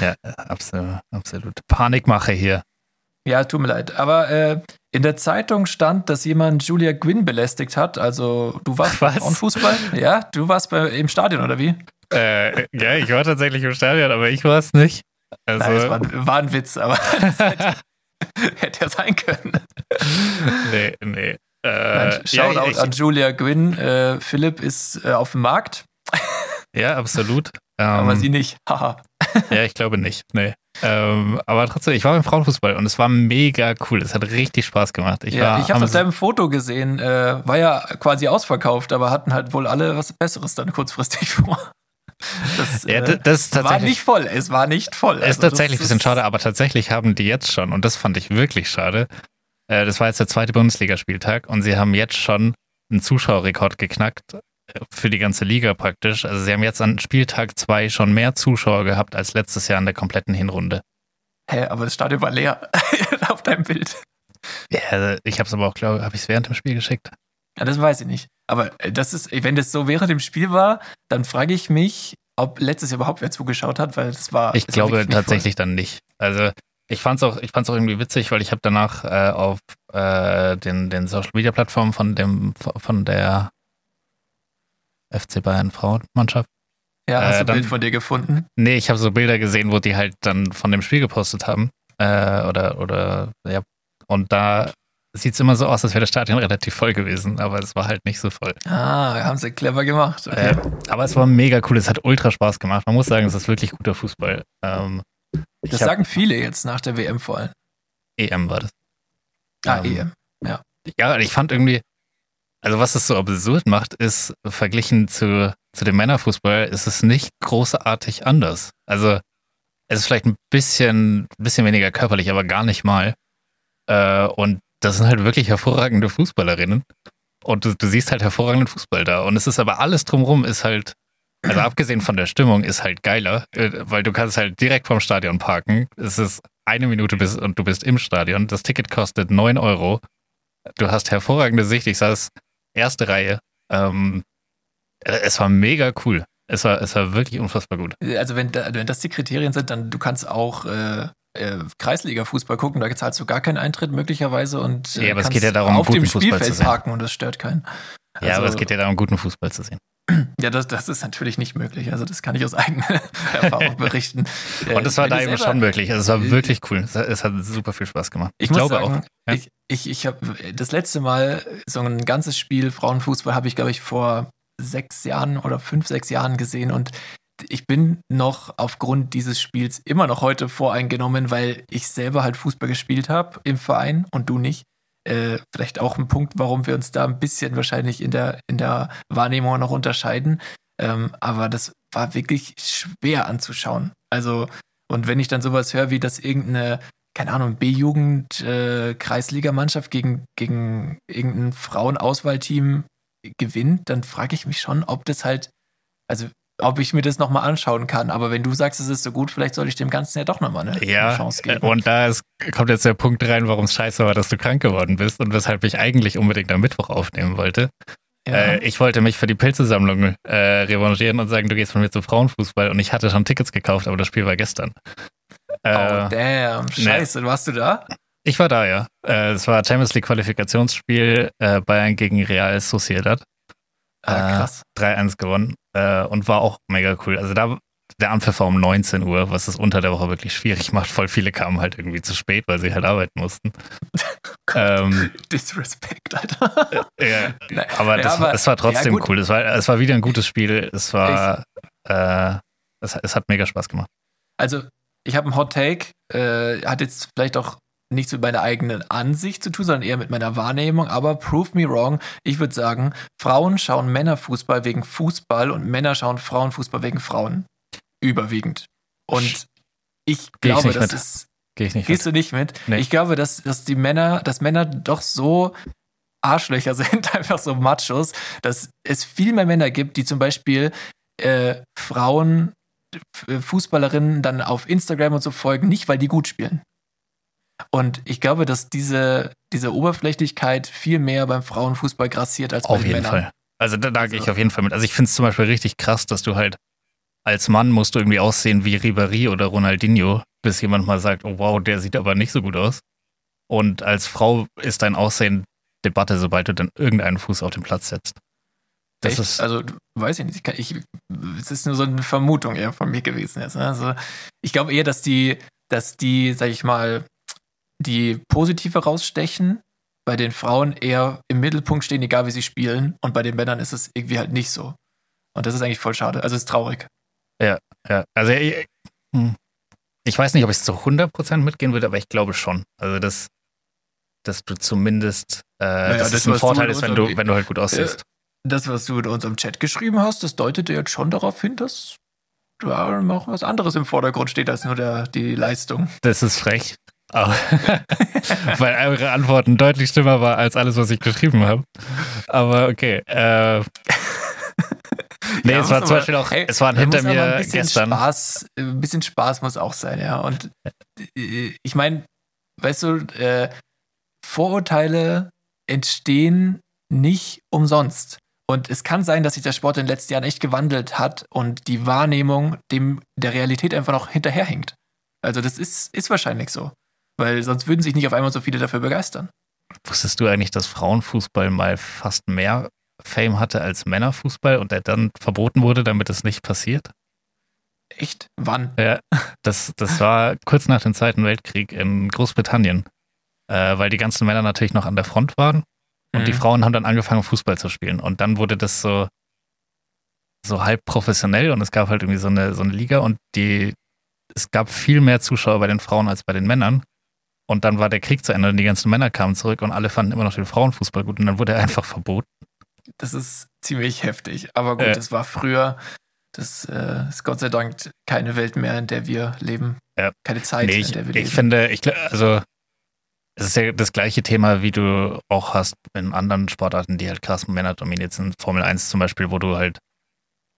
ja, absolut, absolut. Panikmache hier. Ja, tut mir leid. Aber äh, in der Zeitung stand, dass jemand Julia Gwynn belästigt hat. Also, du warst Was? beim Fußball? Ja, du warst bei, im Stadion, oder wie? Äh, ja, ich war tatsächlich im Stadion, aber ich war es nicht. Also, Nein, das war, war ein Witz, aber hätte, hätte ja sein können. Nee, nee. Äh, Nein, Shoutout ja, an Julia Gwynn. Äh, Philipp ist äh, auf dem Markt. Ja, absolut. aber ähm, sie nicht. Haha. ja, ich glaube nicht. Nee. Ähm, aber trotzdem, ich war beim Frauenfußball und es war mega cool. Es hat richtig Spaß gemacht. Ich, ja, ich habe auf deinem Foto gesehen, äh, war ja quasi ausverkauft, aber hatten halt wohl alle was Besseres dann kurzfristig vor. Das, ja, das, das äh, war nicht voll. Es war nicht voll. Es ist also tatsächlich ein bisschen schade, aber tatsächlich haben die jetzt schon, und das fand ich wirklich schade, äh, das war jetzt der zweite Bundesligaspieltag und sie haben jetzt schon einen Zuschauerrekord geknackt für die ganze Liga praktisch. Also sie haben jetzt an Spieltag 2 schon mehr Zuschauer gehabt als letztes Jahr in der kompletten Hinrunde. Hä, aber das Stadion war leer auf deinem Bild. Ja, also ich habe es aber auch, glaube ich, habe ich es während dem Spiel geschickt. Ja, das weiß ich nicht. Aber äh, das ist, wenn das so während dem Spiel war, dann frage ich mich, ob letztes Jahr überhaupt wer zugeschaut hat, weil das war. Ich glaube tatsächlich voll. dann nicht. Also ich fand's auch, ich fand's auch irgendwie witzig, weil ich habe danach äh, auf äh, den, den Social Media Plattformen von dem von der FC Bayern Frauenmannschaft. Ja, hast äh, du ein Bild von dir gefunden? Nee, ich habe so Bilder gesehen, wo die halt dann von dem Spiel gepostet haben. Äh, oder, oder, ja. Und da sieht es immer so aus, als wäre das Stadion relativ voll gewesen, aber es war halt nicht so voll. Ah, haben sie clever gemacht. Okay. Äh, aber es war mega cool, es hat ultra Spaß gemacht. Man muss sagen, es ist wirklich guter Fußball. Ähm, das sagen viele jetzt nach der WM vor allem. EM war das. Ah, ähm, EM, ja. Ja, ich fand irgendwie, also was es so absurd macht, ist, verglichen zu, zu dem Männerfußball, ist es nicht großartig anders. Also es ist vielleicht ein bisschen, bisschen weniger körperlich, aber gar nicht mal. Äh, und das sind halt wirklich hervorragende Fußballerinnen. Und du, du siehst halt hervorragenden Fußball da. Und es ist aber alles drumrum ist halt, also abgesehen von der Stimmung, ist halt geiler, äh, weil du kannst halt direkt vom Stadion parken. Es ist eine Minute bis und du bist im Stadion. Das Ticket kostet 9 Euro. Du hast hervorragende Sicht. Ich saß erste Reihe. Ähm, äh, es war mega cool. Es war, es war wirklich unfassbar gut. Also wenn, wenn das die Kriterien sind, dann du kannst auch äh, äh, Kreisliga-Fußball gucken, da zahlst du gar keinen Eintritt möglicherweise und äh, ja, aber es geht ja darum, auf dem Spielfeld parken und das stört keinen. Also, ja, aber es geht ja darum, guten Fußball zu sehen. Ja, das, das ist natürlich nicht möglich. Also das kann ich aus eigener Erfahrung berichten. Und das war da eben schon möglich. Also es war wirklich cool. Es, es hat super viel Spaß gemacht. Ich, ich glaube sagen, auch. Ja? Ich, ich, ich habe das letzte Mal so ein ganzes Spiel Frauenfußball habe ich, glaube ich, vor sechs Jahren oder fünf, sechs Jahren gesehen und ich bin noch aufgrund dieses Spiels immer noch heute voreingenommen, weil ich selber halt Fußball gespielt habe im Verein und du nicht. Äh, vielleicht auch ein Punkt, warum wir uns da ein bisschen wahrscheinlich in der, in der Wahrnehmung noch unterscheiden. Ähm, aber das war wirklich schwer anzuschauen. Also, und wenn ich dann sowas höre, wie dass irgendeine, keine Ahnung, B-Jugend, äh, Kreisligamannschaft gegen, gegen irgendein Frauenauswahlteam gewinnt, dann frage ich mich schon, ob das halt, also ob ich mir das nochmal anschauen kann. Aber wenn du sagst, es ist so gut, vielleicht soll ich dem Ganzen ja doch nochmal eine, ja, eine Chance geben. Und da ist, kommt jetzt der Punkt rein, warum es scheiße war, dass du krank geworden bist und weshalb ich eigentlich unbedingt am Mittwoch aufnehmen wollte. Ja. Äh, ich wollte mich für die Pilzesammlung äh, revanchieren und sagen, du gehst von mir zum Frauenfußball und ich hatte schon Tickets gekauft, aber das Spiel war gestern. Äh, oh, damn. Scheiße, ne. warst du da? Ich war da, ja. Äh, es war Champions League Qualifikationsspiel äh, Bayern gegen Real Sociedad. Ah, krass. 3-1 gewonnen äh, und war auch mega cool. Also da der Anpfiff war um 19 Uhr, was es unter der Woche wirklich schwierig macht. Voll viele kamen halt irgendwie zu spät, weil sie halt arbeiten mussten. ähm, Disrespect, Alter. ja, aber, ja, das, aber es war trotzdem ja, cool. Es war, es war wieder ein gutes Spiel. Es war, äh, es, es, hat mega Spaß gemacht. Also, ich habe einen Hot Take. Äh, hat jetzt vielleicht auch nichts mit meiner eigenen Ansicht zu tun, sondern eher mit meiner Wahrnehmung. Aber prove me wrong. Ich würde sagen, Frauen schauen Männerfußball wegen Fußball und Männer schauen Frauenfußball wegen Frauen. Überwiegend. Und ich Geh glaube, ich das mit. ist. Geh ich nicht Gehst mit. du nicht mit? Nee. Ich glaube, dass, dass die Männer, dass Männer doch so Arschlöcher sind, einfach so Machos, dass es viel mehr Männer gibt, die zum Beispiel äh, Frauen, Fußballerinnen dann auf Instagram und so folgen, nicht weil die gut spielen, und ich glaube, dass diese, diese Oberflächlichkeit viel mehr beim Frauenfußball grassiert als bei auf den jeden Männern. Fall. Also da, da also. gehe ich auf jeden Fall mit. Also ich finde es zum Beispiel richtig krass, dass du halt als Mann musst du irgendwie aussehen wie Ribéry oder Ronaldinho, bis jemand mal sagt, oh wow, der sieht aber nicht so gut aus. Und als Frau ist dein Aussehen Debatte, sobald du dann irgendeinen Fuß auf den Platz setzt. Das ist also weiß ich nicht. Ich, es ist nur so eine Vermutung eher von mir gewesen jetzt. Ne? Also ich glaube eher, dass die, dass die, sag ich mal, die positive rausstechen, bei den Frauen eher im Mittelpunkt stehen, egal wie sie spielen. Und bei den Männern ist es irgendwie halt nicht so. Und das ist eigentlich voll schade. Also es ist traurig. Ja, ja. Also ich, hm. ich weiß nicht, ob ich es zu 100% mitgehen würde, aber ich glaube schon. Also dass, dass du zumindest, äh, naja, dass das, es ein Vorteil ist, wenn du, wenn du halt gut aussiehst. Das, was du in unserem Chat geschrieben hast, das deutet jetzt schon darauf hin, dass da noch was anderes im Vordergrund steht als nur der, die Leistung. Das ist frech. Oh. Weil eure Antworten deutlich schlimmer war als alles, was ich geschrieben habe. Aber okay. Äh, nee, ja, es war zum Beispiel auch, hey, es waren hinter mir ein gestern. Spaß, ein bisschen Spaß muss auch sein, ja. Und äh, ich meine, weißt du, äh, Vorurteile entstehen nicht umsonst. Und es kann sein, dass sich der Sport in den letzten Jahren echt gewandelt hat und die Wahrnehmung dem der Realität einfach noch hinterherhängt. Also das ist, ist wahrscheinlich so. Weil sonst würden sich nicht auf einmal so viele dafür begeistern. Wusstest du eigentlich, dass Frauenfußball mal fast mehr Fame hatte als Männerfußball und der dann verboten wurde, damit es nicht passiert? Echt? Wann? Ja, das, das war kurz nach dem Zweiten Weltkrieg in Großbritannien, äh, weil die ganzen Männer natürlich noch an der Front waren und mhm. die Frauen haben dann angefangen, Fußball zu spielen. Und dann wurde das so, so halb professionell und es gab halt irgendwie so eine, so eine Liga und die, es gab viel mehr Zuschauer bei den Frauen als bei den Männern. Und dann war der Krieg zu Ende und die ganzen Männer kamen zurück und alle fanden immer noch den Frauenfußball gut und dann wurde er einfach verboten. Das ist ziemlich heftig. Aber gut, äh. das war früher. Das äh, ist Gott sei Dank keine Welt mehr, in der wir leben. Ja. Keine Zeit, nee, ich, in der wir leben. Ich finde, ich, also es ist ja das gleiche Thema, wie du auch hast in anderen Sportarten, die halt krass Männer dominiert sind. Formel 1 zum Beispiel, wo du halt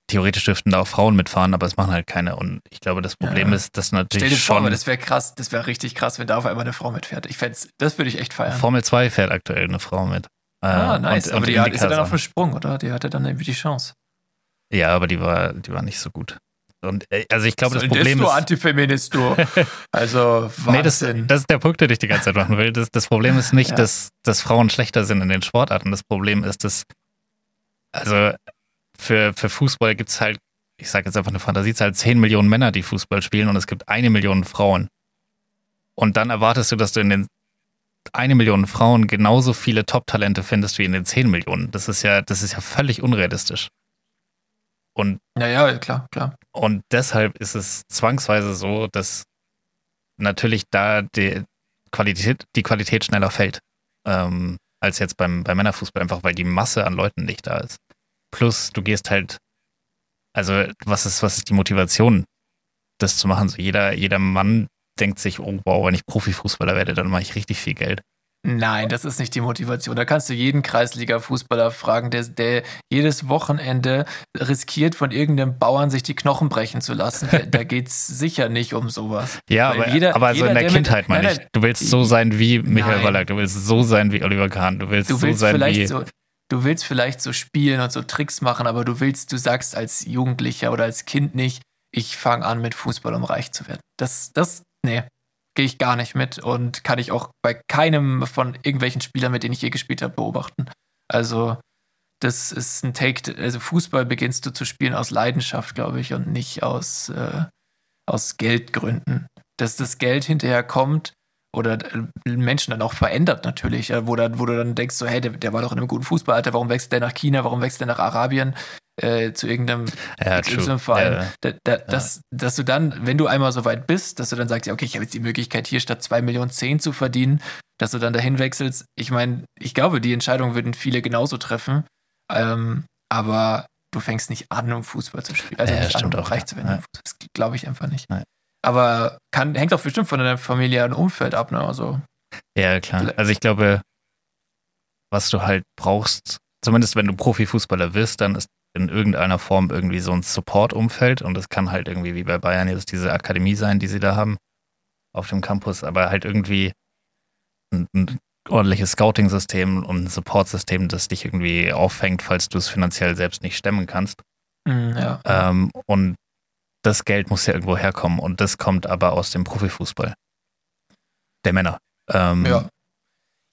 theoretisch dürften da auch Frauen mitfahren, aber es machen halt keine. Und ich glaube, das Problem ja. ist, dass natürlich Stell dir schon. Vor, das wäre krass, das wäre richtig krass, wenn da auf einmal eine Frau mitfährt. Ich fände das würde ich echt feiern. Formel 2 fährt aktuell eine Frau mit. Ah, äh, nice. Und, aber und die hat, ist ja dann auf dem Sprung, oder? Die hatte dann irgendwie die Chance. Ja, aber die war, die war nicht so gut. Und äh, also ich glaube, das Problem ist. Du Antifeminist, du. Also, Wahnsinn. nee, das, das, ist der Punkt, den ich die ganze Zeit machen will. Das, das Problem ist nicht, ja. dass, dass Frauen schlechter sind in den Sportarten. Das Problem ist, dass, also für, für Fußball gibt es halt ich sage jetzt einfach eine Fantasiezahl, 10 Millionen Männer, die Fußball spielen und es gibt eine Million Frauen. Und dann erwartest du, dass du in den eine Million Frauen genauso viele Top-Talente findest wie in den 10 Millionen. Das ist ja, das ist ja völlig unrealistisch. Und, naja, klar, klar. Und deshalb ist es zwangsweise so, dass natürlich da die Qualität, die Qualität schneller fällt, ähm, als jetzt beim, beim Männerfußball, einfach weil die Masse an Leuten nicht da ist. Plus, du gehst halt, also was ist, was ist die Motivation, das zu machen? So jeder, jeder Mann denkt sich, oh wow, wenn ich Profifußballer werde, dann mache ich richtig viel Geld. Nein, das ist nicht die Motivation. Da kannst du jeden Kreisliga-Fußballer fragen, der, der jedes Wochenende riskiert, von irgendeinem Bauern sich die Knochen brechen zu lassen. Da, geht es sicher nicht um sowas. Ja, aber, jeder, aber so jeder, in der Kindheit meine ich. Du willst so sein wie Michael Ballack, du willst so sein wie Oliver Kahn, du willst, du willst so sein wie. So, du willst vielleicht so spielen und so Tricks machen, aber du willst, du sagst als Jugendlicher oder als Kind nicht, ich fange an mit Fußball, um reich zu werden. Das, das, nee, gehe ich gar nicht mit und kann ich auch bei keinem von irgendwelchen Spielern, mit denen ich je gespielt habe, beobachten. Also, das ist ein Take, also Fußball beginnst du zu spielen aus Leidenschaft, glaube ich, und nicht aus, äh, aus Geldgründen. Dass das Geld hinterher kommt oder Menschen dann auch verändert natürlich, wo, dann, wo du dann denkst, so, hey, der, der war doch in einem guten Fußballalter, warum wechselt der nach China, warum wechselt der nach Arabien? Äh, zu irgendeinem, ja, zu irgendeinem Verein. Ja. Da, da, dass, dass du dann, wenn du einmal so weit bist, dass du dann sagst, ja, okay, ich habe jetzt die Möglichkeit, hier statt 2 Millionen 10 zu verdienen, dass du dann dahin wechselst. Ich meine, ich glaube, die Entscheidung würden viele genauso treffen. Ähm, aber du fängst nicht an, um Fußball zu spielen. Also ja, nicht an, um reich zu werden. Das glaube ich einfach nicht. Nein. Aber kann, hängt auch bestimmt von deinem familiären Umfeld ab, ne? Also, ja, klar. Also ich glaube, was du halt brauchst, zumindest wenn du Profifußballer wirst, dann ist in irgendeiner Form irgendwie so ein Support-Umfeld und das kann halt irgendwie wie bei Bayern jetzt diese Akademie sein, die sie da haben auf dem Campus, aber halt irgendwie ein, ein ordentliches Scouting-System und ein Support-System, das dich irgendwie auffängt, falls du es finanziell selbst nicht stemmen kannst. Mhm, ja. Ähm, und das Geld muss ja irgendwo herkommen und das kommt aber aus dem Profifußball. Der Männer. Ähm, ja.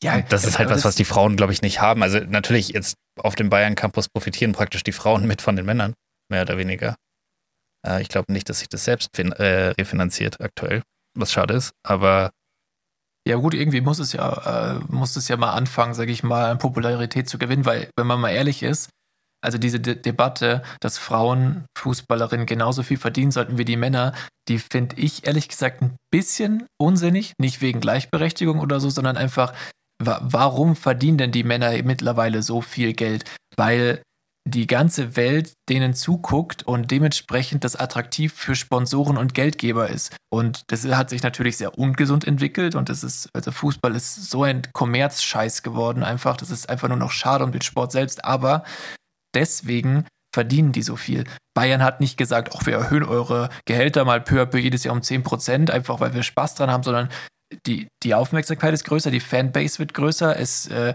Ja, das ist halt was, was die Frauen, glaube ich, nicht haben. Also natürlich jetzt auf dem Bayern Campus profitieren praktisch die Frauen mit von den Männern, mehr oder weniger. Äh, ich glaube nicht, dass sich das selbst äh, refinanziert aktuell, was schade ist, aber ja gut, irgendwie muss es ja, äh, muss es ja mal anfangen, sage ich mal, an Popularität zu gewinnen, weil wenn man mal ehrlich ist, also diese De Debatte, dass Frauen Fußballerinnen genauso viel verdienen sollten wie die Männer, die finde ich ehrlich gesagt ein bisschen unsinnig, nicht wegen Gleichberechtigung oder so, sondern einfach, warum verdienen denn die Männer mittlerweile so viel Geld? Weil die ganze Welt denen zuguckt und dementsprechend das attraktiv für Sponsoren und Geldgeber ist. Und das hat sich natürlich sehr ungesund entwickelt und das ist, also Fußball ist so ein Kommerzscheiß geworden einfach. Das ist einfach nur noch schade um den Sport selbst. Aber deswegen verdienen die so viel. Bayern hat nicht gesagt, ach, wir erhöhen eure Gehälter mal peu à peu jedes Jahr um 10 Prozent, einfach weil wir Spaß dran haben, sondern die, die Aufmerksamkeit ist größer, die Fanbase wird größer, es äh,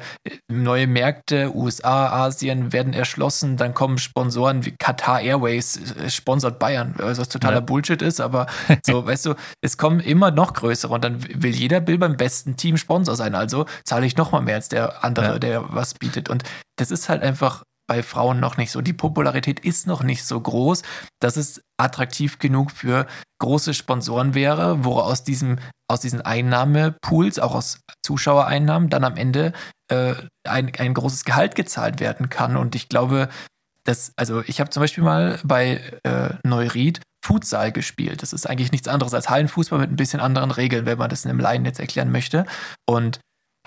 neue Märkte, USA, Asien werden erschlossen, dann kommen Sponsoren wie Qatar Airways, äh, sponsert Bayern, was totaler ja. Bullshit ist, aber so, weißt du, es kommen immer noch größere und dann will jeder Bill beim besten Team Sponsor sein, also zahle ich noch mal mehr als der andere, ja. der was bietet und das ist halt einfach bei Frauen noch nicht so. Die Popularität ist noch nicht so groß, dass es attraktiv genug für große Sponsoren wäre, wo aus diesem aus diesen Einnahmepools, auch aus Zuschauereinnahmen, dann am Ende äh, ein, ein großes Gehalt gezahlt werden kann. Und ich glaube, dass, also ich habe zum Beispiel mal bei äh, Neuried Futsal gespielt. Das ist eigentlich nichts anderes als Hallenfußball mit ein bisschen anderen Regeln, wenn man das in einem Laien jetzt erklären möchte. Und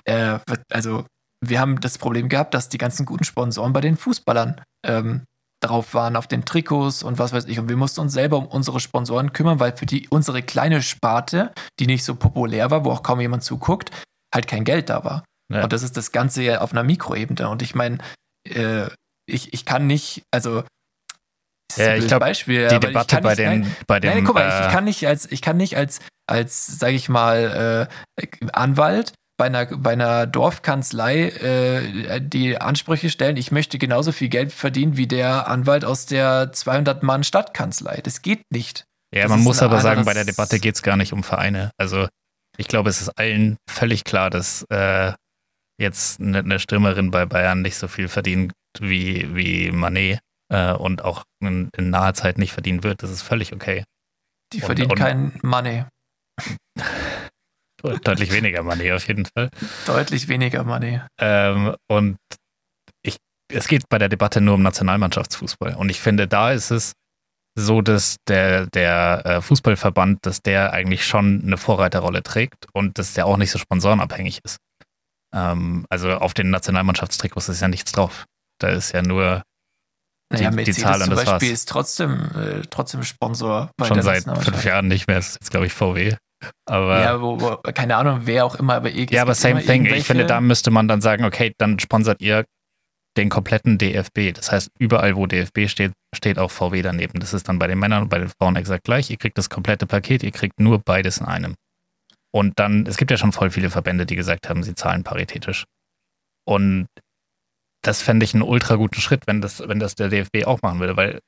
äh, also wir haben das Problem gehabt, dass die ganzen guten Sponsoren bei den Fußballern ähm, drauf waren, auf den Trikots und was weiß ich. Und wir mussten uns selber um unsere Sponsoren kümmern, weil für die unsere kleine Sparte, die nicht so populär war, wo auch kaum jemand zuguckt, halt kein Geld da war. Ja. Und das ist das Ganze ja auf einer Mikroebene. Und ich meine, äh, ich, ich kann nicht, also ja, ich glaube, Beispiel, die Debatte bei den, nein, bei den, nein, guck mal, äh, ich, kann nicht als, ich kann nicht als, als, sage ich mal, äh, Anwalt bei einer, bei einer Dorfkanzlei äh, die Ansprüche stellen, ich möchte genauso viel Geld verdienen wie der Anwalt aus der 200-Mann-Stadtkanzlei. Das geht nicht. Ja, das man muss aber sagen, bei der Debatte geht es gar nicht um Vereine. Also ich glaube, es ist allen völlig klar, dass äh, jetzt eine, eine Stürmerin bei Bayern nicht so viel verdient wie, wie Manet äh, und auch in, in, naher Zeit nicht verdienen wird. Das ist völlig okay. Die verdient kein Money. Deutlich weniger Money auf jeden Fall. Deutlich weniger Money. Ähm, und ich es geht bei der Debatte nur um Nationalmannschaftsfußball. Und ich finde, da ist es so, dass der, der äh, Fußballverband, dass der eigentlich schon eine Vorreiterrolle trägt und dass der auch nicht so sponsorenabhängig ist. Ähm, also auf den Nationalmannschaftstrikots ist ja nichts drauf. Da ist ja nur naja, die, die Zahl und das Beispiel war's. ist trotzdem, äh, trotzdem Sponsor. Schon seit fünf Jahren nicht mehr, das ist jetzt glaube ich VW. Aber ja, wo, wo, keine Ahnung, wer auch immer. Aber ja, aber same thing. Ich finde, da müsste man dann sagen, okay, dann sponsert ihr den kompletten DFB. Das heißt, überall, wo DFB steht, steht auch VW daneben. Das ist dann bei den Männern und bei den Frauen exakt gleich. Ihr kriegt das komplette Paket, ihr kriegt nur beides in einem. Und dann, es gibt ja schon voll viele Verbände, die gesagt haben, sie zahlen paritätisch. Und das fände ich einen ultra guten Schritt, wenn das, wenn das der DFB auch machen würde, weil,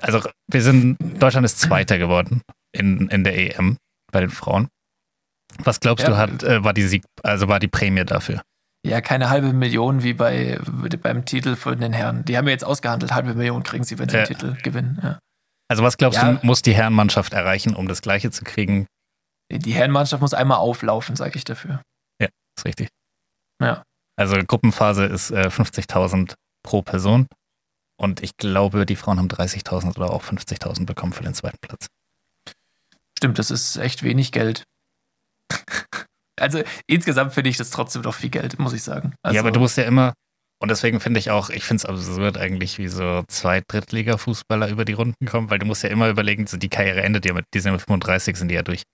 also wir sind, Deutschland ist Zweiter geworden in, in der EM bei den Frauen. Was glaubst ja, du, hat, äh, war die Sieg, also war die Prämie dafür? Ja, keine halbe Million wie bei, beim Titel von den Herren. Die haben ja jetzt ausgehandelt, halbe Million kriegen sie, wenn sie ja. den Titel gewinnen. Ja. Also was glaubst du, muss die Herrenmannschaft erreichen, um das Gleiche zu kriegen? Die Herrenmannschaft muss einmal auflaufen, sage ich dafür. Ja, ist richtig. Ja. Also Gruppenphase ist äh, 50.000 pro Person und ich glaube, die Frauen haben 30.000 oder auch 50.000 bekommen für den zweiten Platz. Stimmt, das ist echt wenig Geld. also insgesamt finde ich das trotzdem doch viel Geld, muss ich sagen. Also, ja, aber du musst ja immer, und deswegen finde ich auch, ich finde es absurd eigentlich, wie so zwei Drittliga-Fußballer über die Runden kommen, weil du musst ja immer überlegen, so die Karriere endet ja mit, die sind mit 35, sind die ja durch.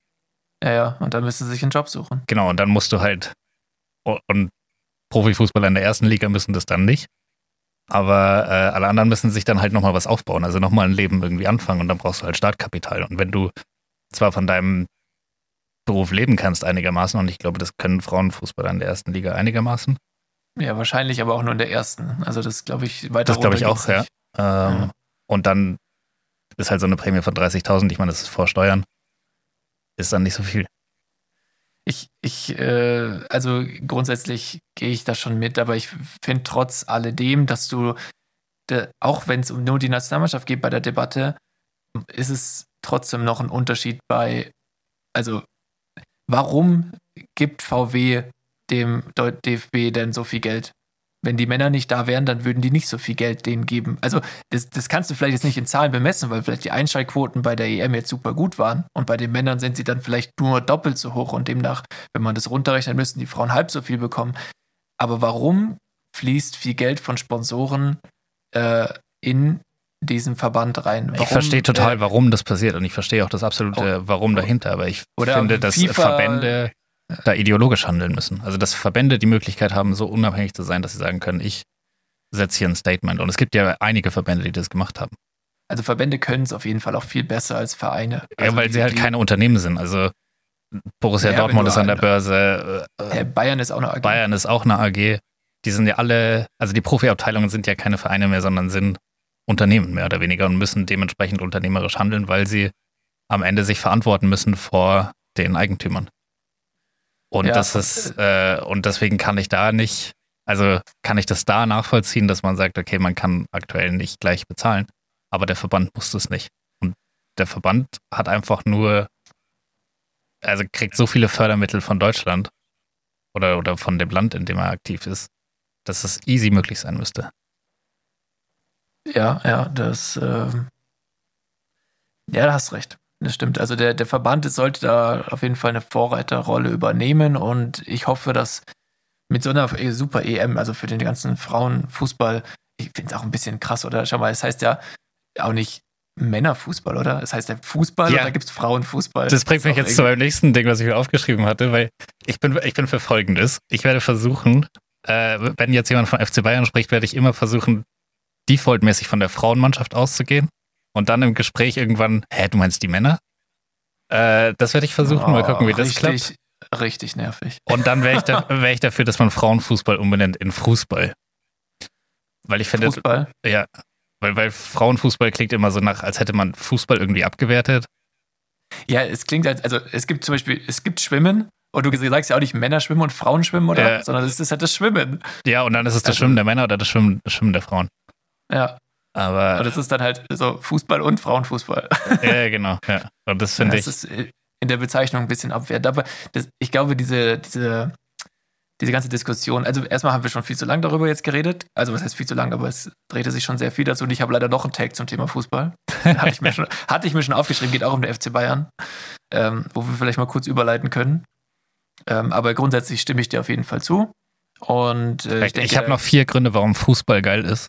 Ja, ja, und dann müssen sie sich einen Job suchen. Genau, und dann musst du halt, und Profifußballer in der ersten Liga müssen das dann nicht. Aber äh, alle anderen müssen sich dann halt nochmal was aufbauen, also nochmal ein Leben irgendwie anfangen und dann brauchst du halt Startkapital. Und wenn du zwar von deinem Beruf leben kannst einigermaßen und ich glaube, das können Frauenfußballer in der ersten Liga einigermaßen. Ja, wahrscheinlich, aber auch nur in der ersten. Also das glaube ich weiter. Das glaube ich auch, ja. Ähm, ja. Und dann ist halt so eine Prämie von 30.000, ich meine, das ist vor Steuern, ist dann nicht so viel. Ich, ich, äh, also grundsätzlich gehe ich da schon mit, aber ich finde trotz alledem, dass du, de, auch wenn es um nur die Nationalmannschaft geht bei der Debatte, ist es trotzdem noch ein Unterschied bei, also warum gibt VW dem DFB denn so viel Geld? Wenn die Männer nicht da wären, dann würden die nicht so viel Geld denen geben. Also das, das kannst du vielleicht jetzt nicht in Zahlen bemessen, weil vielleicht die Einschaltquoten bei der EM jetzt super gut waren und bei den Männern sind sie dann vielleicht nur doppelt so hoch und demnach, wenn man das runterrechnet, müssten die Frauen halb so viel bekommen. Aber warum fließt viel Geld von Sponsoren äh, in diesen Verband rein. Warum, ich verstehe total, äh, warum das passiert und ich verstehe auch das absolute oh, Warum dahinter, aber ich finde, dass FIFA, Verbände da ideologisch handeln müssen. Also dass Verbände die Möglichkeit haben, so unabhängig zu sein, dass sie sagen können, ich setze hier ein Statement. Und es gibt ja einige Verbände, die das gemacht haben. Also Verbände können es auf jeden Fall auch viel besser als Vereine. Also ja, weil sie halt keine Unternehmen sind. Also Borussia ja, Dortmund ist an der Börse. Äh, Bayern ist auch eine AG. Bayern ist auch eine AG. Die sind ja alle, also die Profiabteilungen sind ja keine Vereine mehr, sondern sind Unternehmen mehr oder weniger und müssen dementsprechend unternehmerisch handeln, weil sie am Ende sich verantworten müssen vor den Eigentümern. Und ja, das ist, äh, und deswegen kann ich da nicht, also kann ich das da nachvollziehen, dass man sagt, okay, man kann aktuell nicht gleich bezahlen, aber der Verband muss das nicht. Und der Verband hat einfach nur, also kriegt so viele Fördermittel von Deutschland oder, oder von dem Land, in dem er aktiv ist, dass es easy möglich sein müsste. Ja, ja, das, äh, ja, da hast recht. Das stimmt. Also der, der Verband sollte da auf jeden Fall eine Vorreiterrolle übernehmen und ich hoffe, dass mit so einer super EM, also für den ganzen Frauenfußball, ich finde es auch ein bisschen krass, oder? Schau mal, es heißt ja auch nicht Männerfußball, oder? Es heißt ja Fußball ja. oder gibt es Frauenfußball? Das bringt das mich jetzt zu meinem nächsten Ding, was ich mir aufgeschrieben hatte, weil ich bin, ich bin für Folgendes. Ich werde versuchen, äh, wenn jetzt jemand von FC Bayern spricht, werde ich immer versuchen, defaultmäßig von der Frauenmannschaft auszugehen und dann im Gespräch irgendwann, hä, du meinst die Männer? Äh, das werde ich versuchen, oh, mal gucken, wie richtig, das klappt. Richtig nervig. Und dann wäre ich, da, wär ich dafür, dass man Frauenfußball umbenennt in Fußball. Weil ich finde. Fußball? Ja. Weil, weil Frauenfußball klingt immer so nach, als hätte man Fußball irgendwie abgewertet. Ja, es klingt als, also es gibt zum Beispiel, es gibt Schwimmen und du sagst ja auch nicht Männer schwimmen und Frauen schwimmen, oder? Äh, Sondern es ist halt das Schwimmen. Ja, und dann ist es das also, Schwimmen der Männer oder das Schwimmen, das Schwimmen der Frauen. Ja. Aber, Aber das ist dann halt so Fußball und Frauenfußball. Ja, genau. Ja. Und das finde ich. Das ist in der Bezeichnung ein bisschen abwertend. Aber das, ich glaube, diese, diese, diese ganze Diskussion, also erstmal haben wir schon viel zu lang darüber jetzt geredet. Also was heißt viel zu lang, aber es drehte sich schon sehr viel dazu und ich habe leider noch einen Tag zum Thema Fußball. hatte, ich mir schon, hatte ich mir schon aufgeschrieben, geht auch um den FC Bayern, ähm, wo wir vielleicht mal kurz überleiten können. Ähm, aber grundsätzlich stimme ich dir auf jeden Fall zu. Und äh, ich, denke, ich habe noch vier Gründe, warum Fußball geil ist.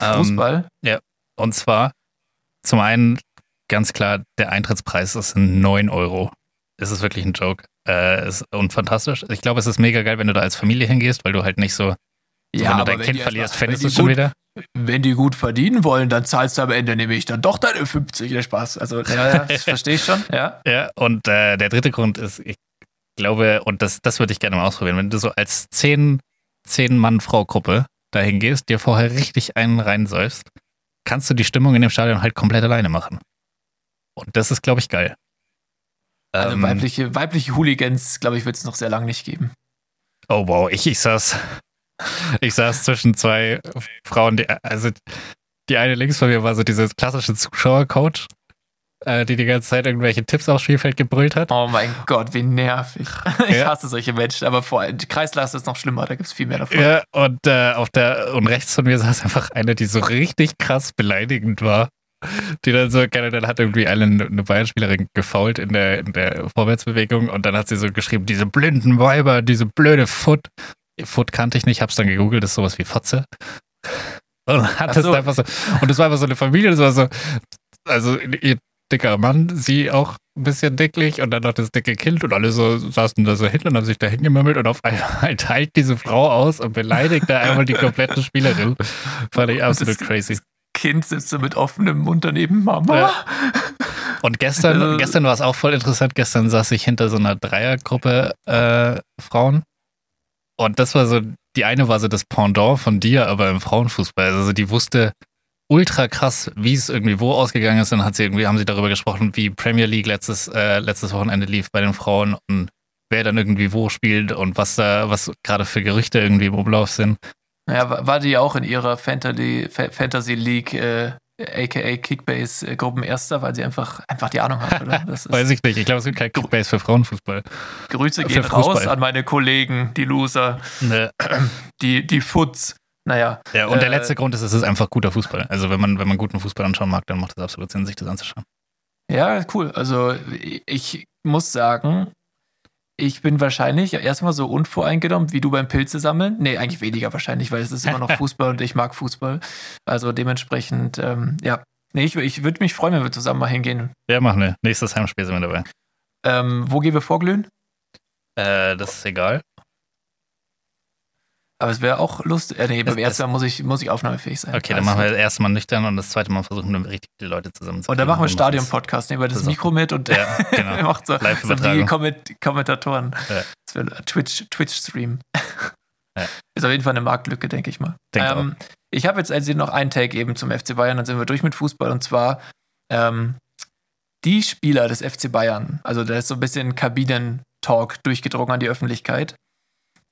Fußball? Ähm, ja. Und zwar zum einen ganz klar, der Eintrittspreis ist 9 Euro. Es ist wirklich ein Joke. Äh, ist, und fantastisch. Ich glaube, es ist mega geil, wenn du da als Familie hingehst, weil du halt nicht so, ja, wenn du dein Kind verlierst, fändest du es schon wieder. Wenn die gut verdienen wollen, dann zahlst du am Ende nämlich dann doch deine 50. Der Spaß. Also, ja, ja das verstehe ich schon. Ja, ja und äh, der dritte Grund ist, ich glaube, und das, das würde ich gerne mal ausprobieren, wenn du so als 10, 10 Mann-Frau-Gruppe dahin gehst, dir vorher richtig einen reinsäufst, kannst du die Stimmung in dem Stadion halt komplett alleine machen. Und das ist, glaube ich, geil. Also ähm, weibliche, weibliche Hooligans, glaube ich, wird es noch sehr lange nicht geben. Oh wow, ich, ich saß, ich saß zwischen zwei Frauen, die, also die eine links von mir war so diese klassische Zuschauercoach, die die ganze Zeit irgendwelche Tipps aufs Spielfeld gebrüllt hat. Oh mein Gott, wie nervig. Ich ja. hasse solche Menschen, aber vor allem Kreislauf ist noch schlimmer, da gibt es viel mehr davon. Ja, und, äh, auf der, und rechts von mir saß einfach eine, die so richtig krass beleidigend war die dann so, keine, dann hat irgendwie eine, eine Bayern-Spielerin gefault in der, in der Vorwärtsbewegung und dann hat sie so geschrieben, diese blinden Weiber, diese blöde Foot. Foot kannte ich nicht, hab's dann gegoogelt, das ist sowas wie Fotze. Und hat so. das einfach so, und das war einfach so eine Familie, das war so, also ihr dicker Mann, sie auch ein bisschen dicklich und dann noch das dicke Kind und alle so saßen da so hin und haben sich da hingemümmelt und auf einmal teilt diese Frau aus und beleidigt da einmal die komplette Spielerin. Fand ich absolut crazy. Kind sitzt so mit offenem Mund daneben, Mama. Ja. Und gestern, also, gestern war es auch voll interessant. Gestern saß ich hinter so einer Dreiergruppe äh, Frauen. Und das war so, die eine war so das Pendant von dir, aber im Frauenfußball. Also die wusste ultra krass, wie es irgendwie wo ausgegangen ist. Dann hat sie irgendwie, haben sie darüber gesprochen, wie Premier League letztes, äh, letztes Wochenende lief bei den Frauen und wer dann irgendwie wo spielt und was da, was gerade für Gerüchte irgendwie im Umlauf sind. Ja, war die auch in ihrer Fantasy, Fantasy League, äh, aka Kickbase äh, Gruppenerster, weil sie einfach, einfach die Ahnung hat, oder? Weiß ich nicht. Ich glaube, es gibt kein Kickbase für Frauenfußball. Grüße gehen raus an meine Kollegen, die Loser, ne. die, die Futz. Naja. Ja, und äh, der letzte Grund ist, es ist einfach guter Fußball. Also wenn man, wenn man guten Fußball anschauen mag, dann macht es absolut Sinn, sich das anzuschauen. Ja, cool. Also ich muss sagen, ich bin wahrscheinlich erstmal so unvoreingenommen wie du beim Pilze sammeln. Nee, eigentlich weniger wahrscheinlich, weil es ist immer noch Fußball und ich mag Fußball. Also dementsprechend, ähm, ja. Nee, ich, ich würde mich freuen, wenn wir zusammen mal hingehen. Ja, machen wir. Nächstes Heimspiel sind wir dabei. Ähm, wo gehen wir vorglühen? Äh, das ist egal. Aber es wäre auch lustig. Äh, nee, beim ersten Mal muss ich, muss ich aufnahmefähig sein. Okay, dann machen wir das erste Mal nüchtern und das zweite Mal versuchen wir richtig die Leute zusammen zu Und dann machen wir Stadion-Podcast, nehmen wir das Mikro mit und ja, genau. macht so, so wie Komment Kommentatoren. Ja. Twitch, Twitch-Stream. Ja. Ist auf jeden Fall eine Marktlücke, denke ich mal. Denk ähm, ich habe jetzt also noch einen Tag eben zum FC Bayern, dann sind wir durch mit Fußball und zwar ähm, die Spieler des FC Bayern. Also da ist so ein bisschen Kabinen-Talk durchgedrungen an die Öffentlichkeit.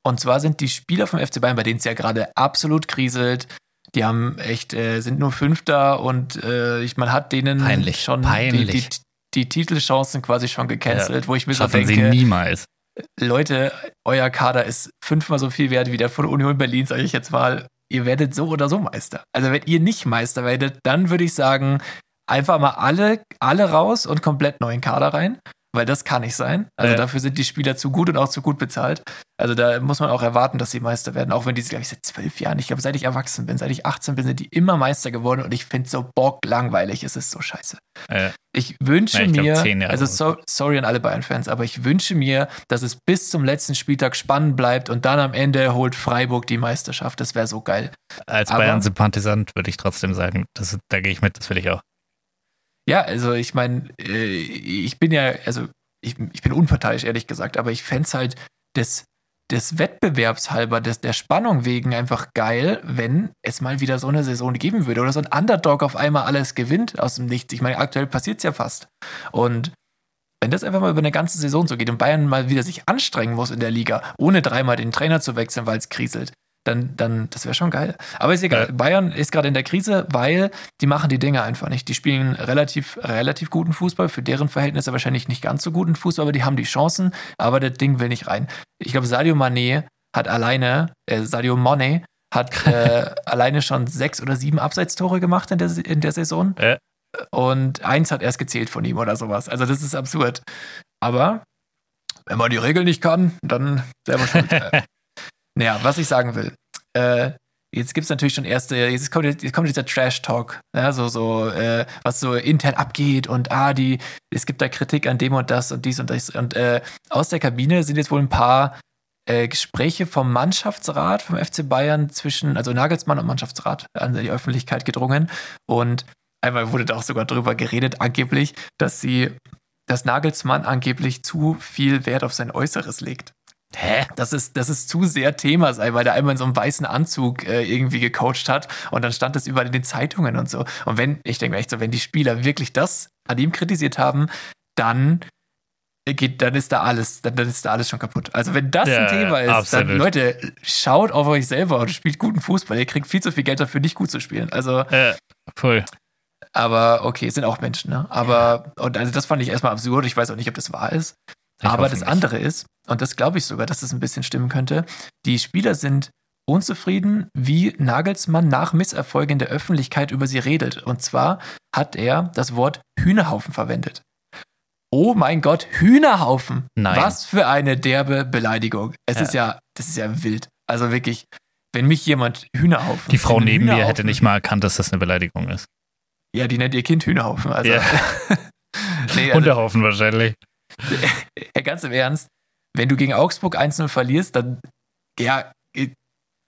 Und zwar sind die Spieler vom FC Bayern, bei denen es ja gerade absolut kriselt, die haben echt, äh, sind nur Fünfter und äh, ich, man hat denen peinlich, schon peinlich. Die, die, die, Titelchancen quasi schon gecancelt, ja, wo ich mir so denke. Sie niemals. Leute, euer Kader ist fünfmal so viel wert wie der von Union Berlin, sage ich jetzt mal. Ihr werdet so oder so Meister. Also wenn ihr nicht Meister werdet, dann würde ich sagen, einfach mal alle, alle raus und komplett neuen Kader rein weil das kann nicht sein. Also ja. dafür sind die Spieler zu gut und auch zu gut bezahlt. Also da muss man auch erwarten, dass sie Meister werden, auch wenn die, glaube ich, seit zwölf Jahren, ich glaube, seit ich erwachsen bin, seit ich 18 bin, sind die immer Meister geworden und ich finde es so bock langweilig, es ist so scheiße. Ja. Ich wünsche ja, ich mir, glaub, also so, sorry an alle Bayern-Fans, aber ich wünsche mir, dass es bis zum letzten Spieltag spannend bleibt und dann am Ende holt Freiburg die Meisterschaft. Das wäre so geil. Als Bayern-Sympathisant würde ich trotzdem sagen, das, da gehe ich mit, das will ich auch. Ja, also ich meine, äh, ich bin ja, also ich, ich bin unparteiisch, ehrlich gesagt, aber ich fände es halt des, des Wettbewerbs halber, des, der Spannung wegen einfach geil, wenn es mal wieder so eine Saison geben würde oder so ein Underdog auf einmal alles gewinnt aus dem Nichts. Ich meine, aktuell passiert es ja fast. Und wenn das einfach mal über eine ganze Saison so geht und Bayern mal wieder sich anstrengen muss in der Liga, ohne dreimal den Trainer zu wechseln, weil es kriselt, dann, dann das wäre schon geil. Aber ist egal. Ja. Bayern ist gerade in der Krise, weil die machen die Dinge einfach nicht. Die spielen relativ, relativ guten Fußball, für deren Verhältnisse wahrscheinlich nicht ganz so guten Fußball, aber die haben die Chancen, aber das Ding will nicht rein. Ich glaube, Sadio Mané hat alleine, äh, Sadio Mane hat äh, alleine schon sechs oder sieben Abseitstore gemacht in der, in der Saison. Äh. Und eins hat erst gezählt von ihm oder sowas. Also das ist absurd. Aber wenn man die Regeln nicht kann, dann selber schuld. Naja, was ich sagen will. Äh, jetzt gibt es natürlich schon erste, jetzt kommt, jetzt kommt dieser Trash-Talk, ja, so, so, äh, was so intern abgeht und ah, die, es gibt da Kritik an dem und das und dies und das. Und äh, aus der Kabine sind jetzt wohl ein paar äh, Gespräche vom Mannschaftsrat vom FC Bayern zwischen, also Nagelsmann und Mannschaftsrat an die Öffentlichkeit gedrungen. Und einmal wurde da auch sogar drüber geredet, angeblich, dass sie, dass Nagelsmann angeblich zu viel Wert auf sein Äußeres legt. Hä? Dass es, dass es zu sehr Thema sei, weil der einmal in so einem weißen Anzug äh, irgendwie gecoacht hat und dann stand das überall in den Zeitungen und so. Und wenn, ich denke mir echt so, wenn die Spieler wirklich das an ihm kritisiert haben, dann geht, dann ist da alles, dann, dann ist da alles schon kaputt. Also wenn das Ja, ein Thema ist, absolut. dann Leute, schaut auf euch selber und spielt guten Fußball. Ihr kriegt viel zu viel Geld dafür, nicht gut zu spielen. Also, Äh, voll. aber okay, es sind auch Menschen, ne? Aber, und also das fand ich erstmal absurd. Ich weiß auch nicht, ob das wahr ist. Ich aber das nicht. andere ist, und das glaube ich sogar, dass es ein bisschen stimmen könnte, die Spieler sind unzufrieden, wie Nagelsmann nach Misserfolgen in der Öffentlichkeit über sie redet. Und zwar hat er das Wort Hühnerhaufen verwendet. Oh mein Gott, Hühnerhaufen. Nein. Was für eine derbe Beleidigung. Es Ja. ist ja, das ist ja wild. Also wirklich, wenn mich jemand Hühnerhaufen. Die Frau neben mir hätte nicht mal erkannt, dass das eine Beleidigung ist. Ja, die nennt ihr Kind Hühnerhaufen. Also, Ja. nee, also, Hunderhaufen wahrscheinlich. Ja, ganz im Ernst, wenn du gegen Augsburg 1-0 verlierst, dann, ja,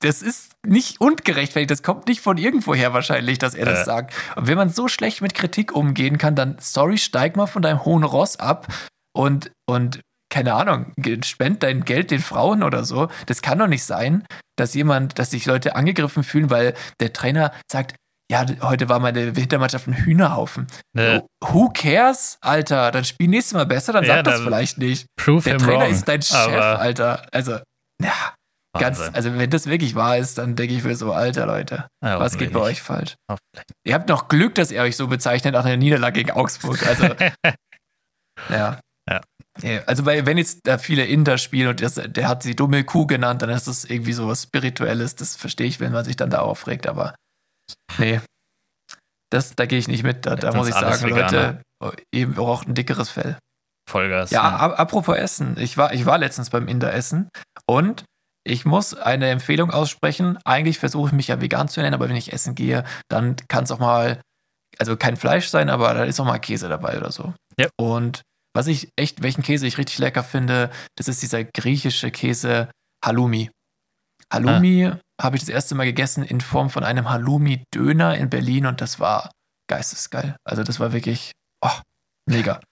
das ist nicht ungerechtfertigt. Das kommt nicht von irgendwoher wahrscheinlich, dass er das Äh. sagt. Und wenn man so schlecht mit Kritik umgehen kann, dann, sorry, steig mal von deinem hohen Ross ab und, und keine Ahnung, spend dein Geld den Frauen oder so. Das kann doch nicht sein, dass jemand, dass sich Leute angegriffen fühlen, weil der Trainer sagt, ja, heute war meine Hintermannschaft ein Hühnerhaufen. Äh, Who cares, Alter? Dann spiel nächstes Mal besser, dann Ja, sag das vielleicht nicht. prove Der Trainer wrong. ist dein Chef, Alter. Also, ja, ganz, Wahnsinn. also wenn das wirklich wahr ist, dann denke ich mir so, Alter, Leute, Ja, was geht bei euch falsch? Ihr habt noch Glück, dass ihr euch so bezeichnet nach einer Niederlage gegen Augsburg. Also, ja. Ja. Ja, Also, weil, wenn jetzt da viele Inter spielen und das, der hat sie dumme Kuh genannt, dann ist das irgendwie so was Spirituelles. Das verstehe ich, wenn man sich dann da aufregt, aber nee. Das, da gehe ich nicht mit. Da, da muss ich sagen, Veganer. Leute, ihr braucht ein dickeres Fell. Vollgas. Ja, ap- apropos Essen. Ich war, ich war letztens beim Inder essen und ich muss eine Empfehlung aussprechen. Eigentlich versuche ich mich ja vegan zu ernähren, aber wenn ich essen gehe, dann kann es auch mal, also kein Fleisch sein, aber da ist auch mal Käse dabei oder so. Ja. Und was ich echt, welchen Käse ich richtig lecker finde, das ist dieser griechische Käse Halloumi. Halloumi habe ich das erste Mal gegessen in Form von einem Halloumi-Döner in Berlin und das war geistesgeil. Also das war wirklich oh, mega.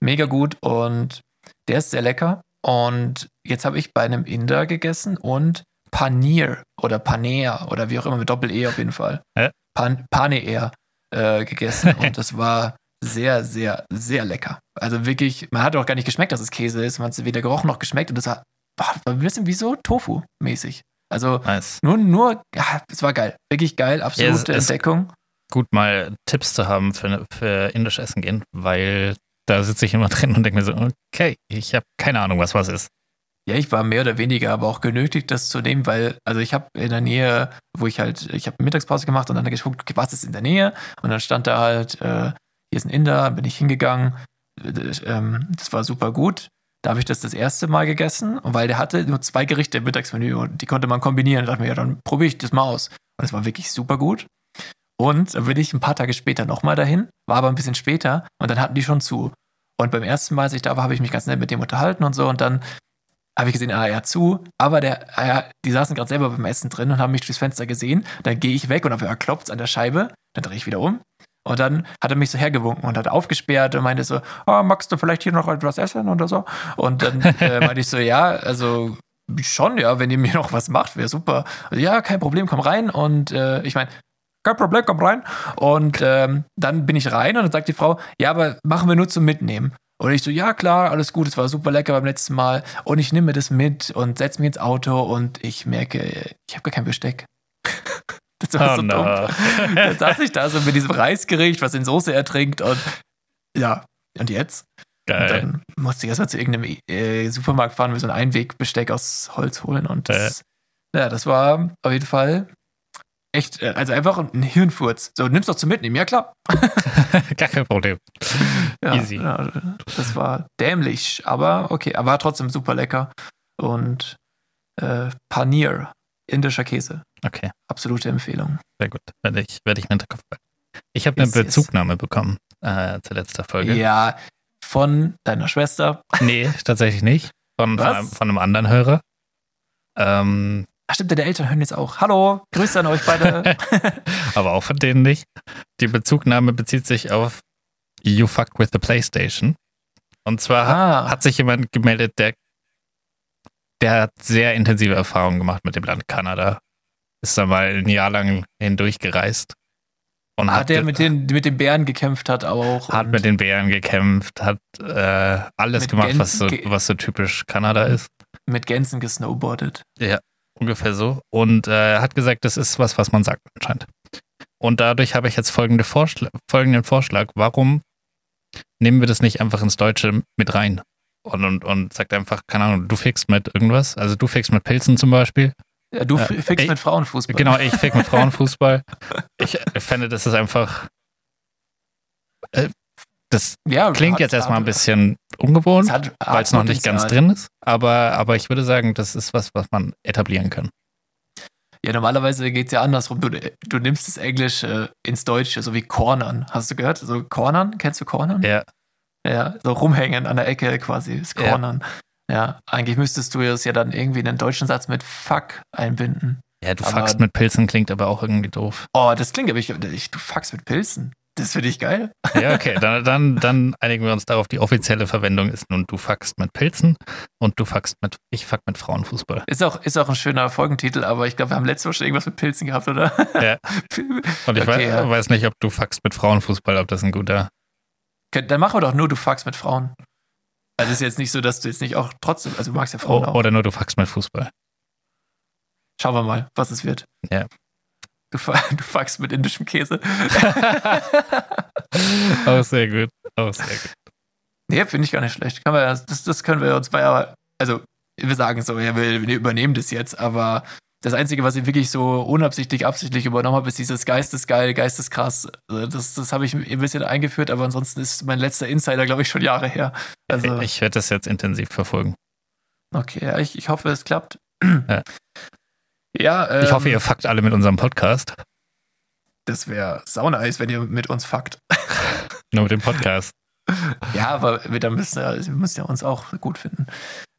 Mega gut und der ist sehr lecker. Und jetzt habe ich bei einem Inder gegessen und Paneer oder Paneer oder wie auch immer mit Doppel-E auf jeden Fall. Hä? Pan Paneer äh, gegessen und das war sehr, sehr, sehr lecker. Also wirklich, man hat auch gar nicht geschmeckt, dass es Käse ist. Man hat es weder gerochen noch geschmeckt und das war, war ein bisschen wie so Tofu-mäßig. Also Nice. nur, nur, ja, es war geil. Wirklich geil, absolute es- Entdeckung. Gut, mal Tipps zu haben für, für indisch Essen gehen, weil da sitze ich immer drin und denke mir so, okay, ich habe keine Ahnung, was was ist. Ja, ich war mehr oder weniger aber auch genötigt, das zu nehmen, weil, also ich habe in der Nähe, wo ich halt, ich habe Mittagspause gemacht und dann geguckt, was ist in der Nähe? Und dann stand da halt, äh, hier ist ein Inder, bin ich hingegangen. Äh, ähm, Das war super gut. Da habe ich das das erste Mal gegessen, und weil der hatte nur zwei Gerichte im Mittagsmenü und die konnte man kombinieren. Da dachte ich mir, ja, dann probiere ich das mal aus. Und es war wirklich super gut. Und dann bin ich ein paar Tage später nochmal dahin, war aber ein bisschen später und dann hatten die schon zu. Und beim ersten Mal, als ich da war, habe ich mich ganz nett mit dem unterhalten und so und dann habe ich gesehen, ah, er hat zu, aber der, ah, die saßen gerade selber beim Essen drin und haben mich durchs Fenster gesehen. Dann gehe ich weg und auf einmal klopft an der Scheibe. Dann drehe ich wieder um. Und dann hat er mich so hergewunken und hat aufgesperrt und meinte so, oh, magst du vielleicht hier noch etwas essen oder so? Und dann äh, meinte ich so, ja, also schon, ja, wenn ihr mir noch was macht, wäre super. Also, ja, kein Problem, komm rein. Und äh, ich meine, kein Problem, komm rein. Und ähm, dann bin ich rein und dann sagt die Frau, ja, aber machen wir nur zum Mitnehmen. Und ich so, ja klar, alles gut, es war super lecker beim letzten Mal. Und ich nehme mir das mit und setze mich ins Auto und ich merke, ich habe gar kein Besteck. Das war Oh so no. dumm. Dann saß ich da so mit diesem Reisgericht, was in Soße ertrinkt und ja, und jetzt? Und dann musste ich erstmal zu irgendeinem äh, Supermarkt fahren, mir so ein Einwegbesteck aus Holz holen. Und das, äh. ja, das war auf jeden Fall echt, äh, also einfach ein Hirnfurz. So, nimmst doch zum Mitnehmen, ja klar. Gar kein Problem. Ja, Easy. Ja, das war dämlich, aber okay, aber war trotzdem super lecker. Und äh, Panier, indischer Käse. Okay. Absolute Empfehlung. Sehr gut. Werde ich, werde ich mir Hinterkopf behalten. Ich habe eine Bezugnahme yes. bekommen äh, zur letzten Folge. Ja, von deiner Schwester. Nee, tatsächlich nicht. Von, von einem, von, einem, anderen Hörer. Ähm, Ach stimmt, deine Eltern hören jetzt auch. Hallo, Grüße an euch beide. Aber auch von denen nicht. Die Bezugnahme bezieht sich auf You Fucked with the PlayStation. Und zwar ah. hat sich jemand gemeldet, der, der hat sehr intensive Erfahrungen gemacht mit dem Land Kanada. Ist da mal ein Jahr lang hindurch gereist. Und hat, hat der mit den, mit den Bären gekämpft hat auch. Hat mit den Bären gekämpft, hat äh, alles gemacht, was so, was so typisch Kanada ist. Mit Gänsen gesnowboardet. Ja, ungefähr so. Und äh, hat gesagt, das ist was, was man sagt anscheinend. Und dadurch habe ich jetzt folgende Vorschl folgenden Vorschlag. Warum nehmen wir das nicht einfach ins Deutsche mit rein? Und, und, und sagt einfach, keine Ahnung, du fickst mit irgendwas. Also du fickst mit Pilzen zum Beispiel. Ja, du äh, fickst ich, mit Frauenfußball. Genau, ich fick mit Frauenfußball. ich fände, das ist einfach. Äh, das ja, klingt jetzt erstmal ein bisschen ungewohnt, weil es noch nicht ganz drin ist. Aber, aber ich würde sagen, das ist was, was man etablieren kann. Ja, normalerweise geht es ja andersrum. Du, du nimmst das Englische ins Deutsche, so wie Cornern. Hast du gehört? So Cornern? Kennst du Cornern? Ja. Ja, so rumhängen an der Ecke quasi, das Cornern. Ja. Ja, eigentlich müsstest du es ja dann irgendwie in einen deutschen Satz mit Fuck einbinden. Ja, du aber, fuckst mit Pilzen klingt aber auch irgendwie doof. Oh, das klingt aber ich, ich du fuckst mit Pilzen. Das finde ich geil. Ja, okay, dann, dann, dann einigen wir uns darauf. Die offizielle Verwendung ist nun, du fuckst mit Pilzen und du fuckst mit, ich fuck mit Frauenfußball. Ist auch, ist auch ein schöner Folgentitel, aber ich glaube, wir haben letztes Mal schon irgendwas mit Pilzen gehabt, oder? Ja. Und ich okay, weiß, ja. weiß, nicht, ob du fuckst mit Frauenfußball, ob das ein guter. Dann machen wir doch nur, du fuckst mit Frauen. Also ist jetzt nicht so, dass du jetzt nicht auch trotzdem, also du magst ja Frauen oh, auch. Oder nur, du fuckst mit Fußball. Schauen wir mal, was es wird. Ja. Du, du fuckst mit indischem Käse. auch sehr gut. Auch sehr gut. Nee, finde ich gar nicht schlecht. Können wir, das, das können wir uns bei, also wir sagen so, ja, wir, wir übernehmen das jetzt, aber das Einzige, was ich wirklich so unabsichtlich, absichtlich übernommen habe, ist dieses geistesgeil, geisteskrass. Also das, das habe ich ein bisschen eingeführt, aber ansonsten ist mein letzter Insider, glaube ich, schon Jahre her. Also, ich werde das jetzt intensiv verfolgen. Okay, ich, ich hoffe, es klappt. Ja. Ja, ähm, ich hoffe, ihr ähm, fuckt alle mit unserem Podcast. Das wäre saunice, wenn ihr mit uns fuckt. Nur mit dem Podcast. ja, aber wir, müssen, wir müssen ja uns auch gut finden.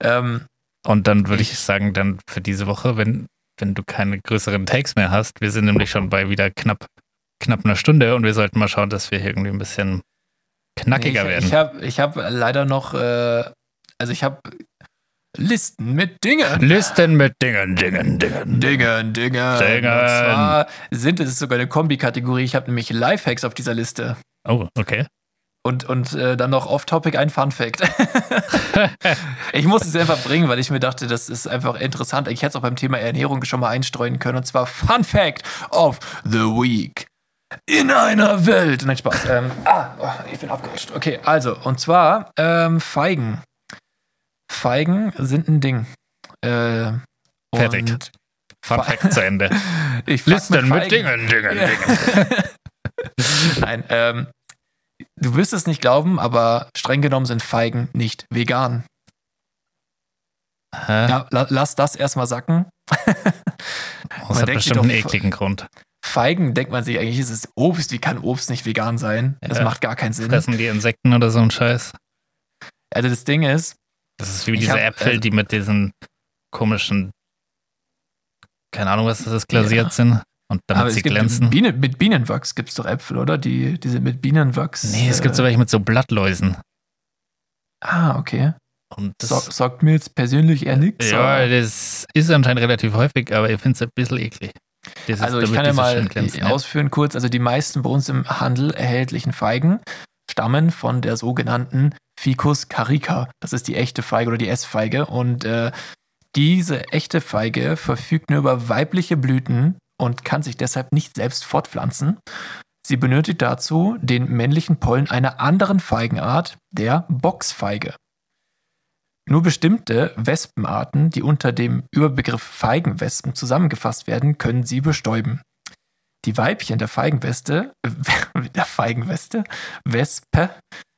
Ähm, Und dann würde ich, ich sagen, dann für diese Woche, wenn, wenn du keine größeren Takes mehr hast, wir sind nämlich schon bei wieder knapp, knapp einer Stunde und wir sollten mal schauen, dass wir hier irgendwie ein bisschen knackiger nee, ich, werden. Ich habe ich hab leider noch, äh, also ich habe Listen mit Dingen. Listen mit Dingen, Dingen, Dingen. Dingen, Dingen. Dingen. Und zwar sind es sogar eine Kombi-Kategorie. Ich habe nämlich Lifehacks auf dieser Liste. Oh, okay. Und, und äh, dann noch off-topic ein Fun-Fact. ich muss es einfach bringen, weil ich mir dachte, das ist einfach interessant. Ich hätte es auch beim Thema Ernährung schon mal einstreuen können. Und zwar Fun-Fact of the Week. In einer Welt. Nein, Spaß. Ähm, ah, oh, ich bin abgerutscht. Okay, also, und zwar ähm, Feigen. Feigen sind ein Ding. Äh, Fertig. Fun Fact zu Ende. ich Listen mit, Dingen, Dingen. Dingen. Nein, ähm, du wirst es nicht glauben, aber streng genommen sind Feigen nicht vegan. Hä? Ja, la lass das erstmal sacken. das hat bestimmt einen ekligen Grund. Feigen denkt man sich eigentlich, ist es Obst. Wie kann Obst nicht vegan sein? Das ja. macht gar keinen Sinn. Fressen die Insekten oder so ein Scheiß? Also das Ding ist, das ist wie diese hab, Äpfel, äh, die mit diesen komischen, keine Ahnung, was das ist, glasiert ja. sind. Und damit Aber sie glänzen. Biene, mit Bienenwachs gibt es doch Äpfel, oder? Die, diese mit Bienenwachs. Nee, es gibt so welche mit so Blattläusen. Ah, okay. Und das so, sagt mir jetzt persönlich eher nichts. Ja, oder? das ist anscheinend relativ häufig, aber ich finde es ein bisschen eklig. Dieses, also ich kann ja mal ausführen kurz, also die meisten bei uns im Handel erhältlichen Feigen stammen von der sogenannten Ficus carica. Das ist die echte Feige oder die Essfeige. Und äh, diese echte Feige verfügt nur über weibliche Blüten und kann sich deshalb nicht selbst fortpflanzen. Sie benötigt dazu den männlichen Pollen einer anderen Feigenart, der Boxfeige. Nur bestimmte Wespenarten, die unter dem Überbegriff Feigenwespen zusammengefasst werden, können sie bestäuben. Die Weibchen der Feigenweste, der Feigenweste, Wespe,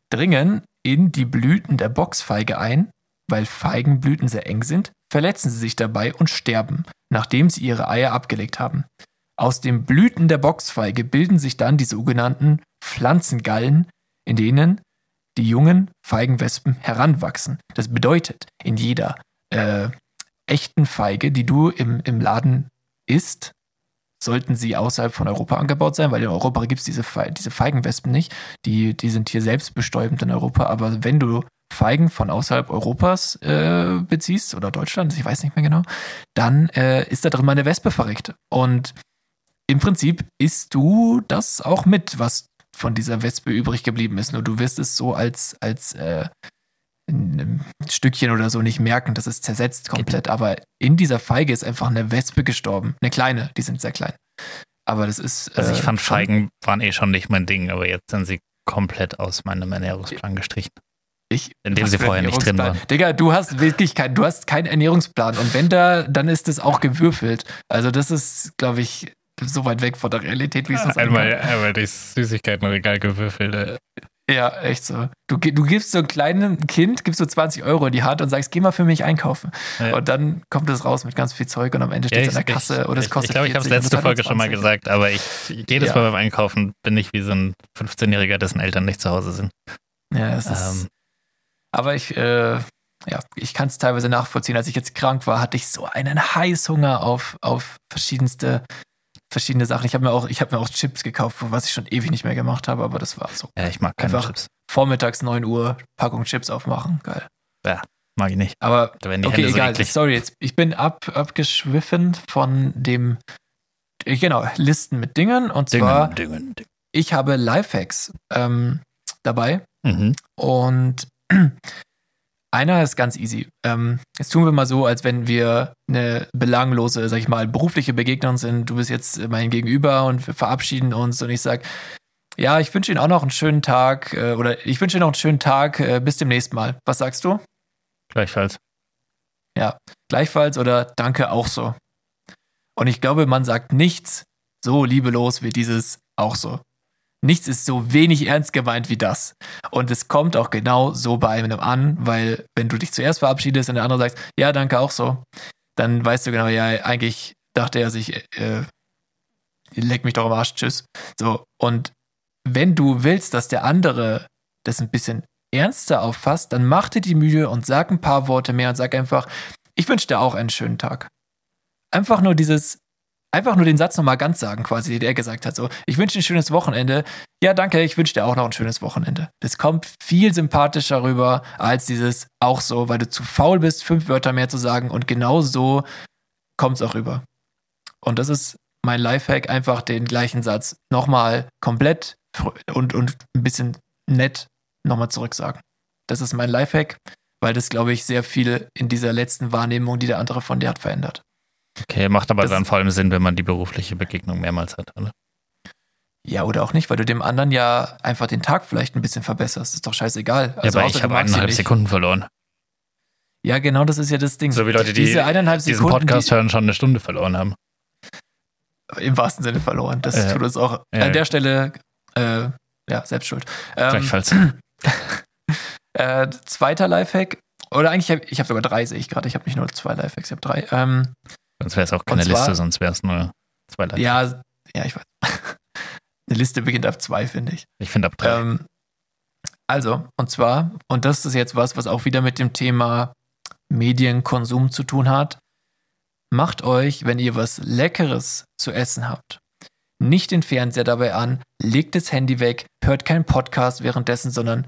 dringen in die Blüten der Boxfeige ein, weil Feigenblüten sehr eng sind, verletzen sie sich dabei und sterben, nachdem sie ihre Eier abgelegt haben. Aus den Blüten der Boxfeige bilden sich dann die sogenannten Pflanzengallen, in denen die jungen Feigenwespen heranwachsen. Das bedeutet, in jeder äh, echten Feige, die du im, im Laden isst, sollten sie außerhalb von Europa angebaut sein, weil in Europa gibt es diese, Fe diese Feigenwespen nicht. Die, die sind hier selbst bestäubend in Europa. Aber wenn du Feigen von außerhalb Europas äh, beziehst oder Deutschland, ich weiß nicht mehr genau, dann äh, ist da drin mal eine Wespe verreckt. Und im Prinzip isst du das auch mit, was von dieser Wespe übrig geblieben ist. Nur du wirst es so als, als äh, ein Stückchen oder so nicht merken, das ist zersetzt komplett. Aber in dieser Feige ist einfach eine Wespe gestorben. Eine kleine, die sind sehr klein. Aber das ist. Also ich äh, fand Feigen waren eh schon nicht mein Ding, aber jetzt sind sie komplett aus meinem Ernährungsplan gestrichen. Ich, in dem sie vorher nicht drin waren. Digga, du hast wirklich kein, du hast keinen Ernährungsplan. Und wenn da, dann ist es auch gewürfelt. Also das ist, glaube ich, so weit weg von der Realität, wie es das einmal, einmal durchs Süßigkeitenregal gewürfelt. Äh. Ja, echt so. Du, du gibst so einem kleinen Kind, gibst so 20 Euro in die Hand und sagst, geh mal für mich einkaufen. Ja. Und dann kommt es raus mit ganz viel Zeug und am Ende steht es ja, in der Kasse ich, oder es kostet Ich glaube, ich habe es letzte Folge schon mal gesagt, aber ich jedes ja. Mal beim Einkaufen bin ich wie so ein 15-Jähriger, dessen Eltern nicht zu Hause sind. Ja, es ist. Aber ich, äh, ja, ich kann es teilweise nachvollziehen. Als ich jetzt krank war, hatte ich so einen Heißhunger auf, auf verschiedenste verschiedene Sachen. Ich habe mir auch, ich habe mir auch Chips gekauft, was ich schon ewig nicht mehr gemacht habe, aber das war so. Ja, ich mag keine Einfach Chips. Vormittags 9 Uhr Packung Chips aufmachen, geil. Ja, mag ich nicht. Aber okay, egal. So Sorry, jetzt ich bin ab, abgeschwiffen von dem äh, genau Listen mit Dingen und Dingen, zwar Dingen, Dingen. ich habe Lifehacks ähm, dabei mhm. und einer ist ganz easy. Ähm, jetzt tun wir mal so, als wenn wir eine belanglose, sag ich mal, berufliche Begegnung sind. Du bist jetzt mein Gegenüber und wir verabschieden uns und ich sag, ja, ich wünsche Ihnen auch noch einen schönen Tag äh, oder ich wünsche Ihnen noch einen schönen Tag. Äh, bis demnächst mal. Was sagst du? Gleichfalls. Ja, gleichfalls oder danke auch so. Und ich glaube, man sagt nichts so liebelos wie dieses auch so. Nichts ist so wenig ernst gemeint wie das. Und es kommt auch genau so bei einem an, weil wenn du dich zuerst verabschiedest und der andere sagt, ja, danke auch so, dann weißt du genau, ja, eigentlich dachte er sich, äh, leck mich doch am Arsch, tschüss. So, und wenn du willst, dass der andere das ein bisschen ernster auffasst, dann mach dir die Mühe und sag ein paar Worte mehr und sag einfach, ich wünsche dir auch einen schönen Tag. Einfach nur dieses, einfach nur den Satz nochmal ganz sagen, quasi, den er gesagt hat. So, ich wünsche dir ein schönes Wochenende. Ja, danke, ich wünsche dir auch noch ein schönes Wochenende. Das kommt viel sympathischer rüber als dieses auch so, weil du zu faul bist, fünf Wörter mehr zu sagen und genau so kommt es auch rüber. Und das ist mein Lifehack, einfach den gleichen Satz nochmal komplett und, und ein bisschen nett nochmal zurücksagen. Das ist mein Lifehack, weil das, glaube ich, sehr viel in dieser letzten Wahrnehmung, die der andere von dir hat, verändert. Okay, macht aber das dann vor allem Sinn, wenn man die berufliche Begegnung mehrmals hat, oder? Ja, oder auch nicht, weil du dem anderen ja einfach den Tag vielleicht ein bisschen verbesserst. Ist doch scheißegal. Also ja, aber ich habe eineinhalb Sekunden verloren. Ja, genau, das ist ja das Ding. So wie Leute, die Diese eineinhalb diesen Sekunden, Podcast die, hören, schon eine Stunde verloren haben. Im wahrsten Sinne verloren. Das ja. tut uns auch ja. an der Stelle, äh, ja, selbst schuld. Ähm, Gleichfalls. äh, zweiter Lifehack, oder eigentlich, hab, ich habe sogar drei, sehe ich gerade. Ich habe nicht nur zwei Lifehacks, ich habe drei. Ähm, sonst wäre es auch keine zwar, Liste, sonst wäre es nur zwei Lifehacks. Ja, ja, ich weiß. Eine Liste beginnt ab zwei, finde ich. Ich finde ab drei. Ähm, also, und zwar, und das ist jetzt was, was auch wieder mit dem Thema Medienkonsum zu tun hat. Macht euch, wenn ihr was Leckeres zu essen habt, nicht den Fernseher dabei an, legt das Handy weg, hört keinen Podcast währenddessen, sondern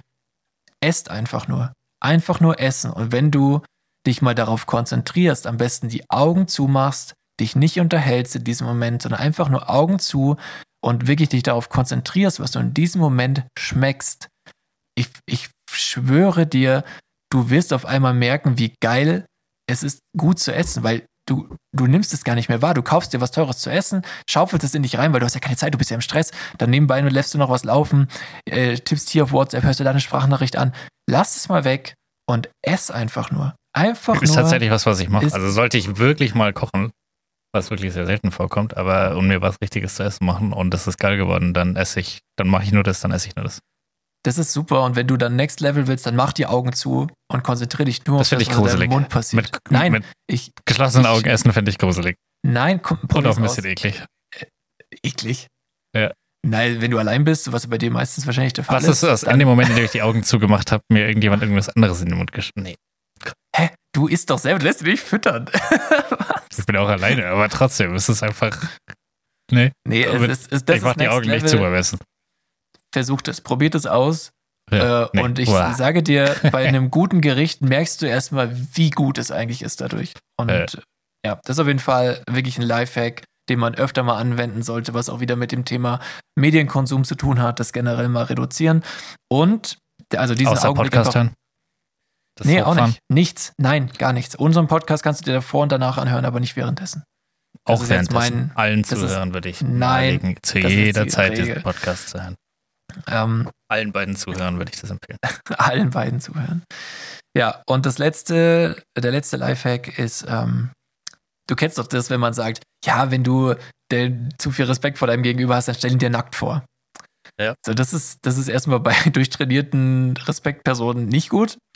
esst einfach nur einfach nur essen. Und wenn du dich mal darauf konzentrierst, am besten die Augen zumachst, dich nicht unterhältst in diesem Moment, sondern einfach nur Augen zu und wirklich dich darauf konzentrierst, was du in diesem Moment schmeckst. Ich, ich schwöre dir, du wirst auf einmal merken, wie geil es ist, gut zu essen, weil du, du nimmst es gar nicht mehr wahr. Du kaufst dir was Teures zu essen, schaufelst es in dich rein, weil du hast ja keine Zeit, du bist ja im Stress. Dann nebenbei lässt du noch was laufen, äh, tippst hier auf WhatsApp, hörst du deine Sprachnachricht an. Lass es mal weg und ess einfach nur. Einfach ist nur. tatsächlich was, was ich mache. ist- Also sollte ich wirklich mal kochen, was wirklich sehr selten vorkommt, aber um mir was Richtiges zu essen machen und das ist geil geworden, dann esse ich, dann mache ich nur das, dann esse ich nur das. Das ist super. Und wenn du dann Next Level willst, dann mach die Augen zu und konzentriere dich nur Das auf das, was in deinem gruselig. Mund passiert. Mit, nein, mit ich, geschlossenen ich- Augen essen finde ich gruselig. nein, komm, Und auch ein aus. bisschen eklig. eklig. Ja. Nein, wenn du allein bist, was bei dir meistens wahrscheinlich der Fall Was ist das? An dem Moment, in dem ich die Augen zugemacht habe, mir irgendjemand irgendwas anderes in den Mund geschnitten. Nee? Du isst doch selber, du lässt dich nicht füttern. ich bin auch alleine, aber trotzdem, es ist einfach. Nee, nee, Aber es ist, es, das ich mache ist die Augen nicht Level. zu beim Essen. Versucht es, probiert es aus. Ja, äh, nee. Und ich Uah. sage dir, bei einem guten Gericht merkst du erstmal, wie gut es eigentlich ist dadurch. Und Äh. ja, das ist auf jeden Fall wirklich ein Lifehack, den man öfter mal anwenden sollte, was auch wieder mit dem Thema Medienkonsum zu tun hat, das generell mal reduzieren. Und also diesen Außer Augenblick Podcast hören. Das Nee, auch Hochfahren. nicht. Nichts. Nein, gar nichts. Unseren Podcast kannst du dir davor und danach anhören, aber nicht währenddessen. Das Auch währenddessen. mein- Allen Zuhörern würde ich Nein, nahelegen, zu jeder Zeit Regel. diesen Podcast zu hören. Ähm, Allen beiden Zuhörern würde ich das empfehlen. allen beiden zuhören. Ja, und das letzte, der letzte Lifehack ist, ähm, du kennst doch das, wenn man sagt, ja, wenn du zu viel Respekt vor deinem Gegenüber hast, dann stell ihn dir nackt vor. Ja. So, das ist, das ist erstmal bei durchtrainierten Respektpersonen nicht gut.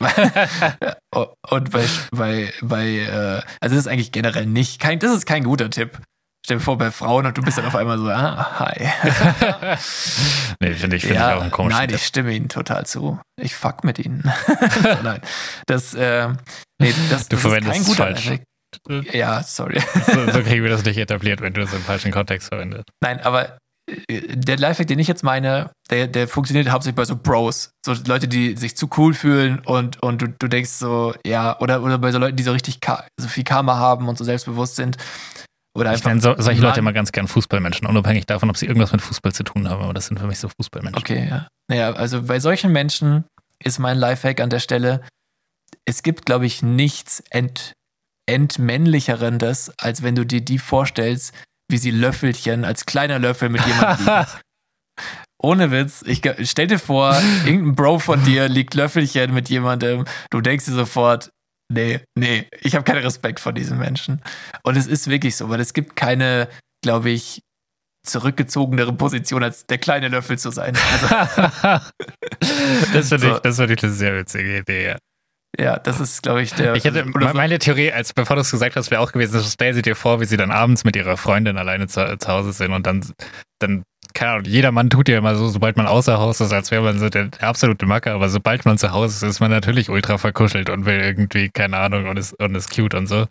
und bei, bei, bei äh, also das ist eigentlich generell nicht, kein, das ist kein guter Tipp. Stell dir vor, bei Frauen und du bist dann auf einmal so, ah, hi. nee, finde ich, finde ich auch ein komischer Nein, Tipp. ich stimme ihnen total zu. Ich fuck mit ihnen. nein, das, äh, nee, das, Du das verwendest ist kein guter falsch. Lifehack. Ja, sorry. So, so kriegen wir das nicht etabliert, wenn du es im falschen Kontext verwendest. Nein, aber der Lifehack, den ich jetzt meine, der, der funktioniert hauptsächlich bei so Bros. So Leute, die sich zu cool fühlen und, und du, du denkst so, ja, oder, oder bei so Leuten, die so richtig so viel Karma haben und so selbstbewusst sind. Oder Ich nenne so, solche Leute immer ganz gern Fußballmenschen, unabhängig davon, ob sie irgendwas mit Fußball zu tun haben, aber das sind für mich so Fußballmenschen. Okay, ja. Naja, also bei solchen Menschen ist mein Lifehack an der Stelle, es gibt, glaube ich, nichts ent, entmännlicherendes, als wenn du dir die vorstellst, wie sie Löffelchen als kleiner Löffel mit jemandem liegen. Ohne Witz, ich stell dir vor, irgendein Bro von dir liegt Löffelchen mit jemandem, du denkst dir sofort, nee, nee, ich habe keinen Respekt vor diesen Menschen. Und es ist wirklich so, weil es gibt keine, glaube ich, zurückgezogenere Position, als der kleine Löffel zu sein. Also, das finde So. ich, das finde ich eine sehr witzige Idee, ja. Ja, das ist, glaube ich, der. Ich hätte, meine Theorie, als bevor du es gesagt hast, wäre auch gewesen, stell sie dir vor, wie sie dann abends mit ihrer Freundin alleine zu, zu Hause sind und dann, dann, keine Ahnung, jeder Mann tut ja immer so, sobald man außer Haus ist, als wäre man so der, der absolute Macker, aber sobald man zu Hause ist, ist man natürlich ultra verkuschelt und will irgendwie, keine Ahnung, und ist, und ist cute und so.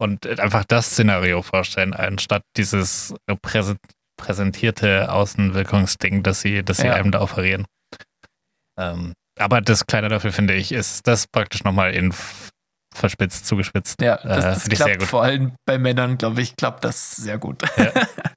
Und einfach das Szenario vorstellen, anstatt dieses präse- präsentierte Außenwirkungsding, das sie, das sie Ja. einem da offerieren. Ähm, aber das kleine Löffel, finde ich, ist das praktisch nochmal in verspitzt, zugespitzt. Ja, das, Äh, das finde ich sehr klappt gut. vor allem bei Männern, glaube ich, klappt das sehr gut. Ja.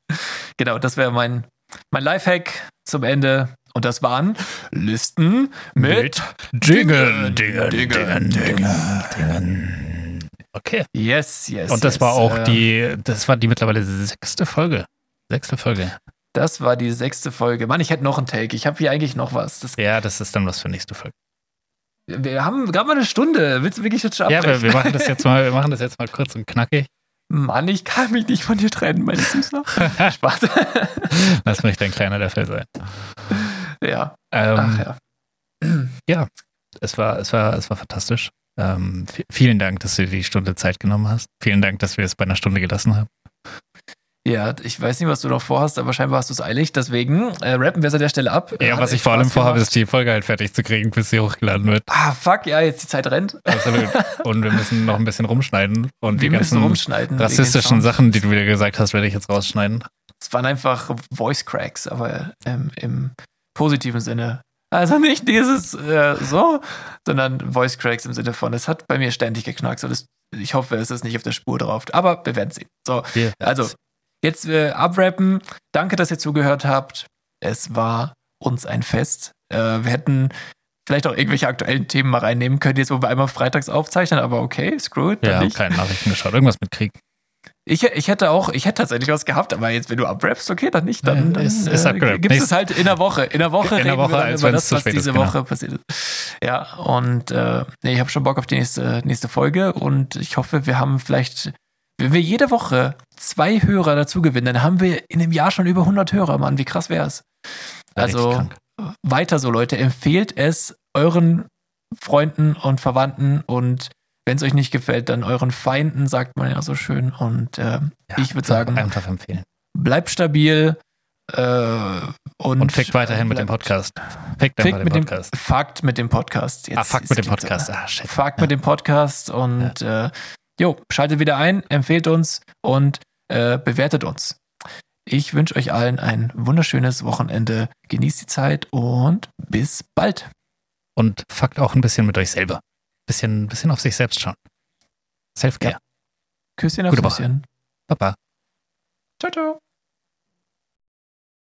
genau, das wäre mein, mein Lifehack zum Ende. Und das waren Listen mit Dingen, Dingen, Dingen, Dingen, Dingen, Dingen. Okay. Yes, yes. Und das yes. war auch Äh, die, das war die mittlerweile sechste Folge. Sechste Folge. Das war die sechste Folge. Mann, ich hätte noch einen Take. Ich habe hier eigentlich noch was. Das, Ja, das ist dann was für nächste Folge. wir haben gerade mal eine Stunde. Willst du wirklich jetzt schon Ja, abbrechen? wir, wir machen das jetzt mal, wir machen das jetzt mal kurz und knackig. Mann, ich kann mich nicht von dir trennen, meine Süßer. Spaß. Lass mich dein kleiner Löffel sein. ja. Ähm, Ach ja. es war, es war, es war fantastisch. Ähm, vielen Dank, dass du dir die Stunde Zeit genommen hast. Vielen Dank, dass wir es bei einer Stunde gelassen haben. Ja, ich weiß nicht, was du noch vorhast, aber scheinbar hast du es eilig. Deswegen äh, rappen wir es an der Stelle ab. Ja, Hat was ich echt vor allem vorhabe, ist die Folge halt fertig zu kriegen, bis sie hochgeladen wird. Ah, fuck, ja, jetzt die Zeit rennt. Absolut. Und wir müssen noch ein bisschen rumschneiden. Und die wir müssen ganzen rumschneiden. rassistischen. Sachen, die du wieder gesagt hast, werde ich jetzt rausschneiden. Es waren einfach Voice Cracks, aber ähm, im positiven Sinne. Also nicht dieses äh, so, sondern Voice Cracks im Sinne von, es hat bei mir ständig geknackt. Und es, ich hoffe, es ist nicht auf der Spur drauf. Aber wir werden sehen. So, Wir- also jetzt äh, abrappen. Danke, dass ihr zugehört habt. Es war uns ein Fest. Äh, wir hätten vielleicht auch irgendwelche aktuellen Themen mal reinnehmen können, jetzt wo wir einmal freitags aufzeichnen, aber okay, screw it. Ja, nicht. keine Nachrichten geschaut. Irgendwas mit Krieg. Ich, ich hätte auch, ich hätte tatsächlich was gehabt, aber jetzt, wenn du abrappst, okay, dann nicht. Dann, dann ist, ist äh, gibt es halt in der Woche. In der Woche In der Woche, als über das, was diese ist, genau. Woche passiert ist. Ja, und äh, nee, ich habe schon Bock auf die nächste, nächste Folge und ich hoffe, wir haben vielleicht, wenn wir jede Woche zwei Hörer dazu gewinnen, dann haben wir in einem Jahr schon über 100 Hörer, Mann. Wie krass wär's? War richtig Also weiter so, Leute. Empfehlt es euren Freunden und Verwandten und wenn es euch nicht gefällt, dann euren Feinden, sagt man ja so schön. Und äh, Ja, ich würde sagen, Einfach empfehlen. bleibt stabil äh, und, Und fickt weiterhin mit dem Podcast. Fickt einfach mit den dem Podcast. Fakt mit dem Podcast. Jetzt, Ah, fuck es mit dem Podcast. äh, Ah, shit. Fakt Ja. mit dem Podcast und äh, jo, schaltet wieder ein, empfehlt uns und äh, bewertet uns. Ich wünsche euch allen ein wunderschönes Wochenende. Genießt die Zeit und bis bald. Und fuckt auch ein bisschen mit euch selber. Bisschen, bisschen auf sich selbst schauen. Self-care. Küsschen auf Gute Woche. Küsschen. Baba. Ciao, ciao.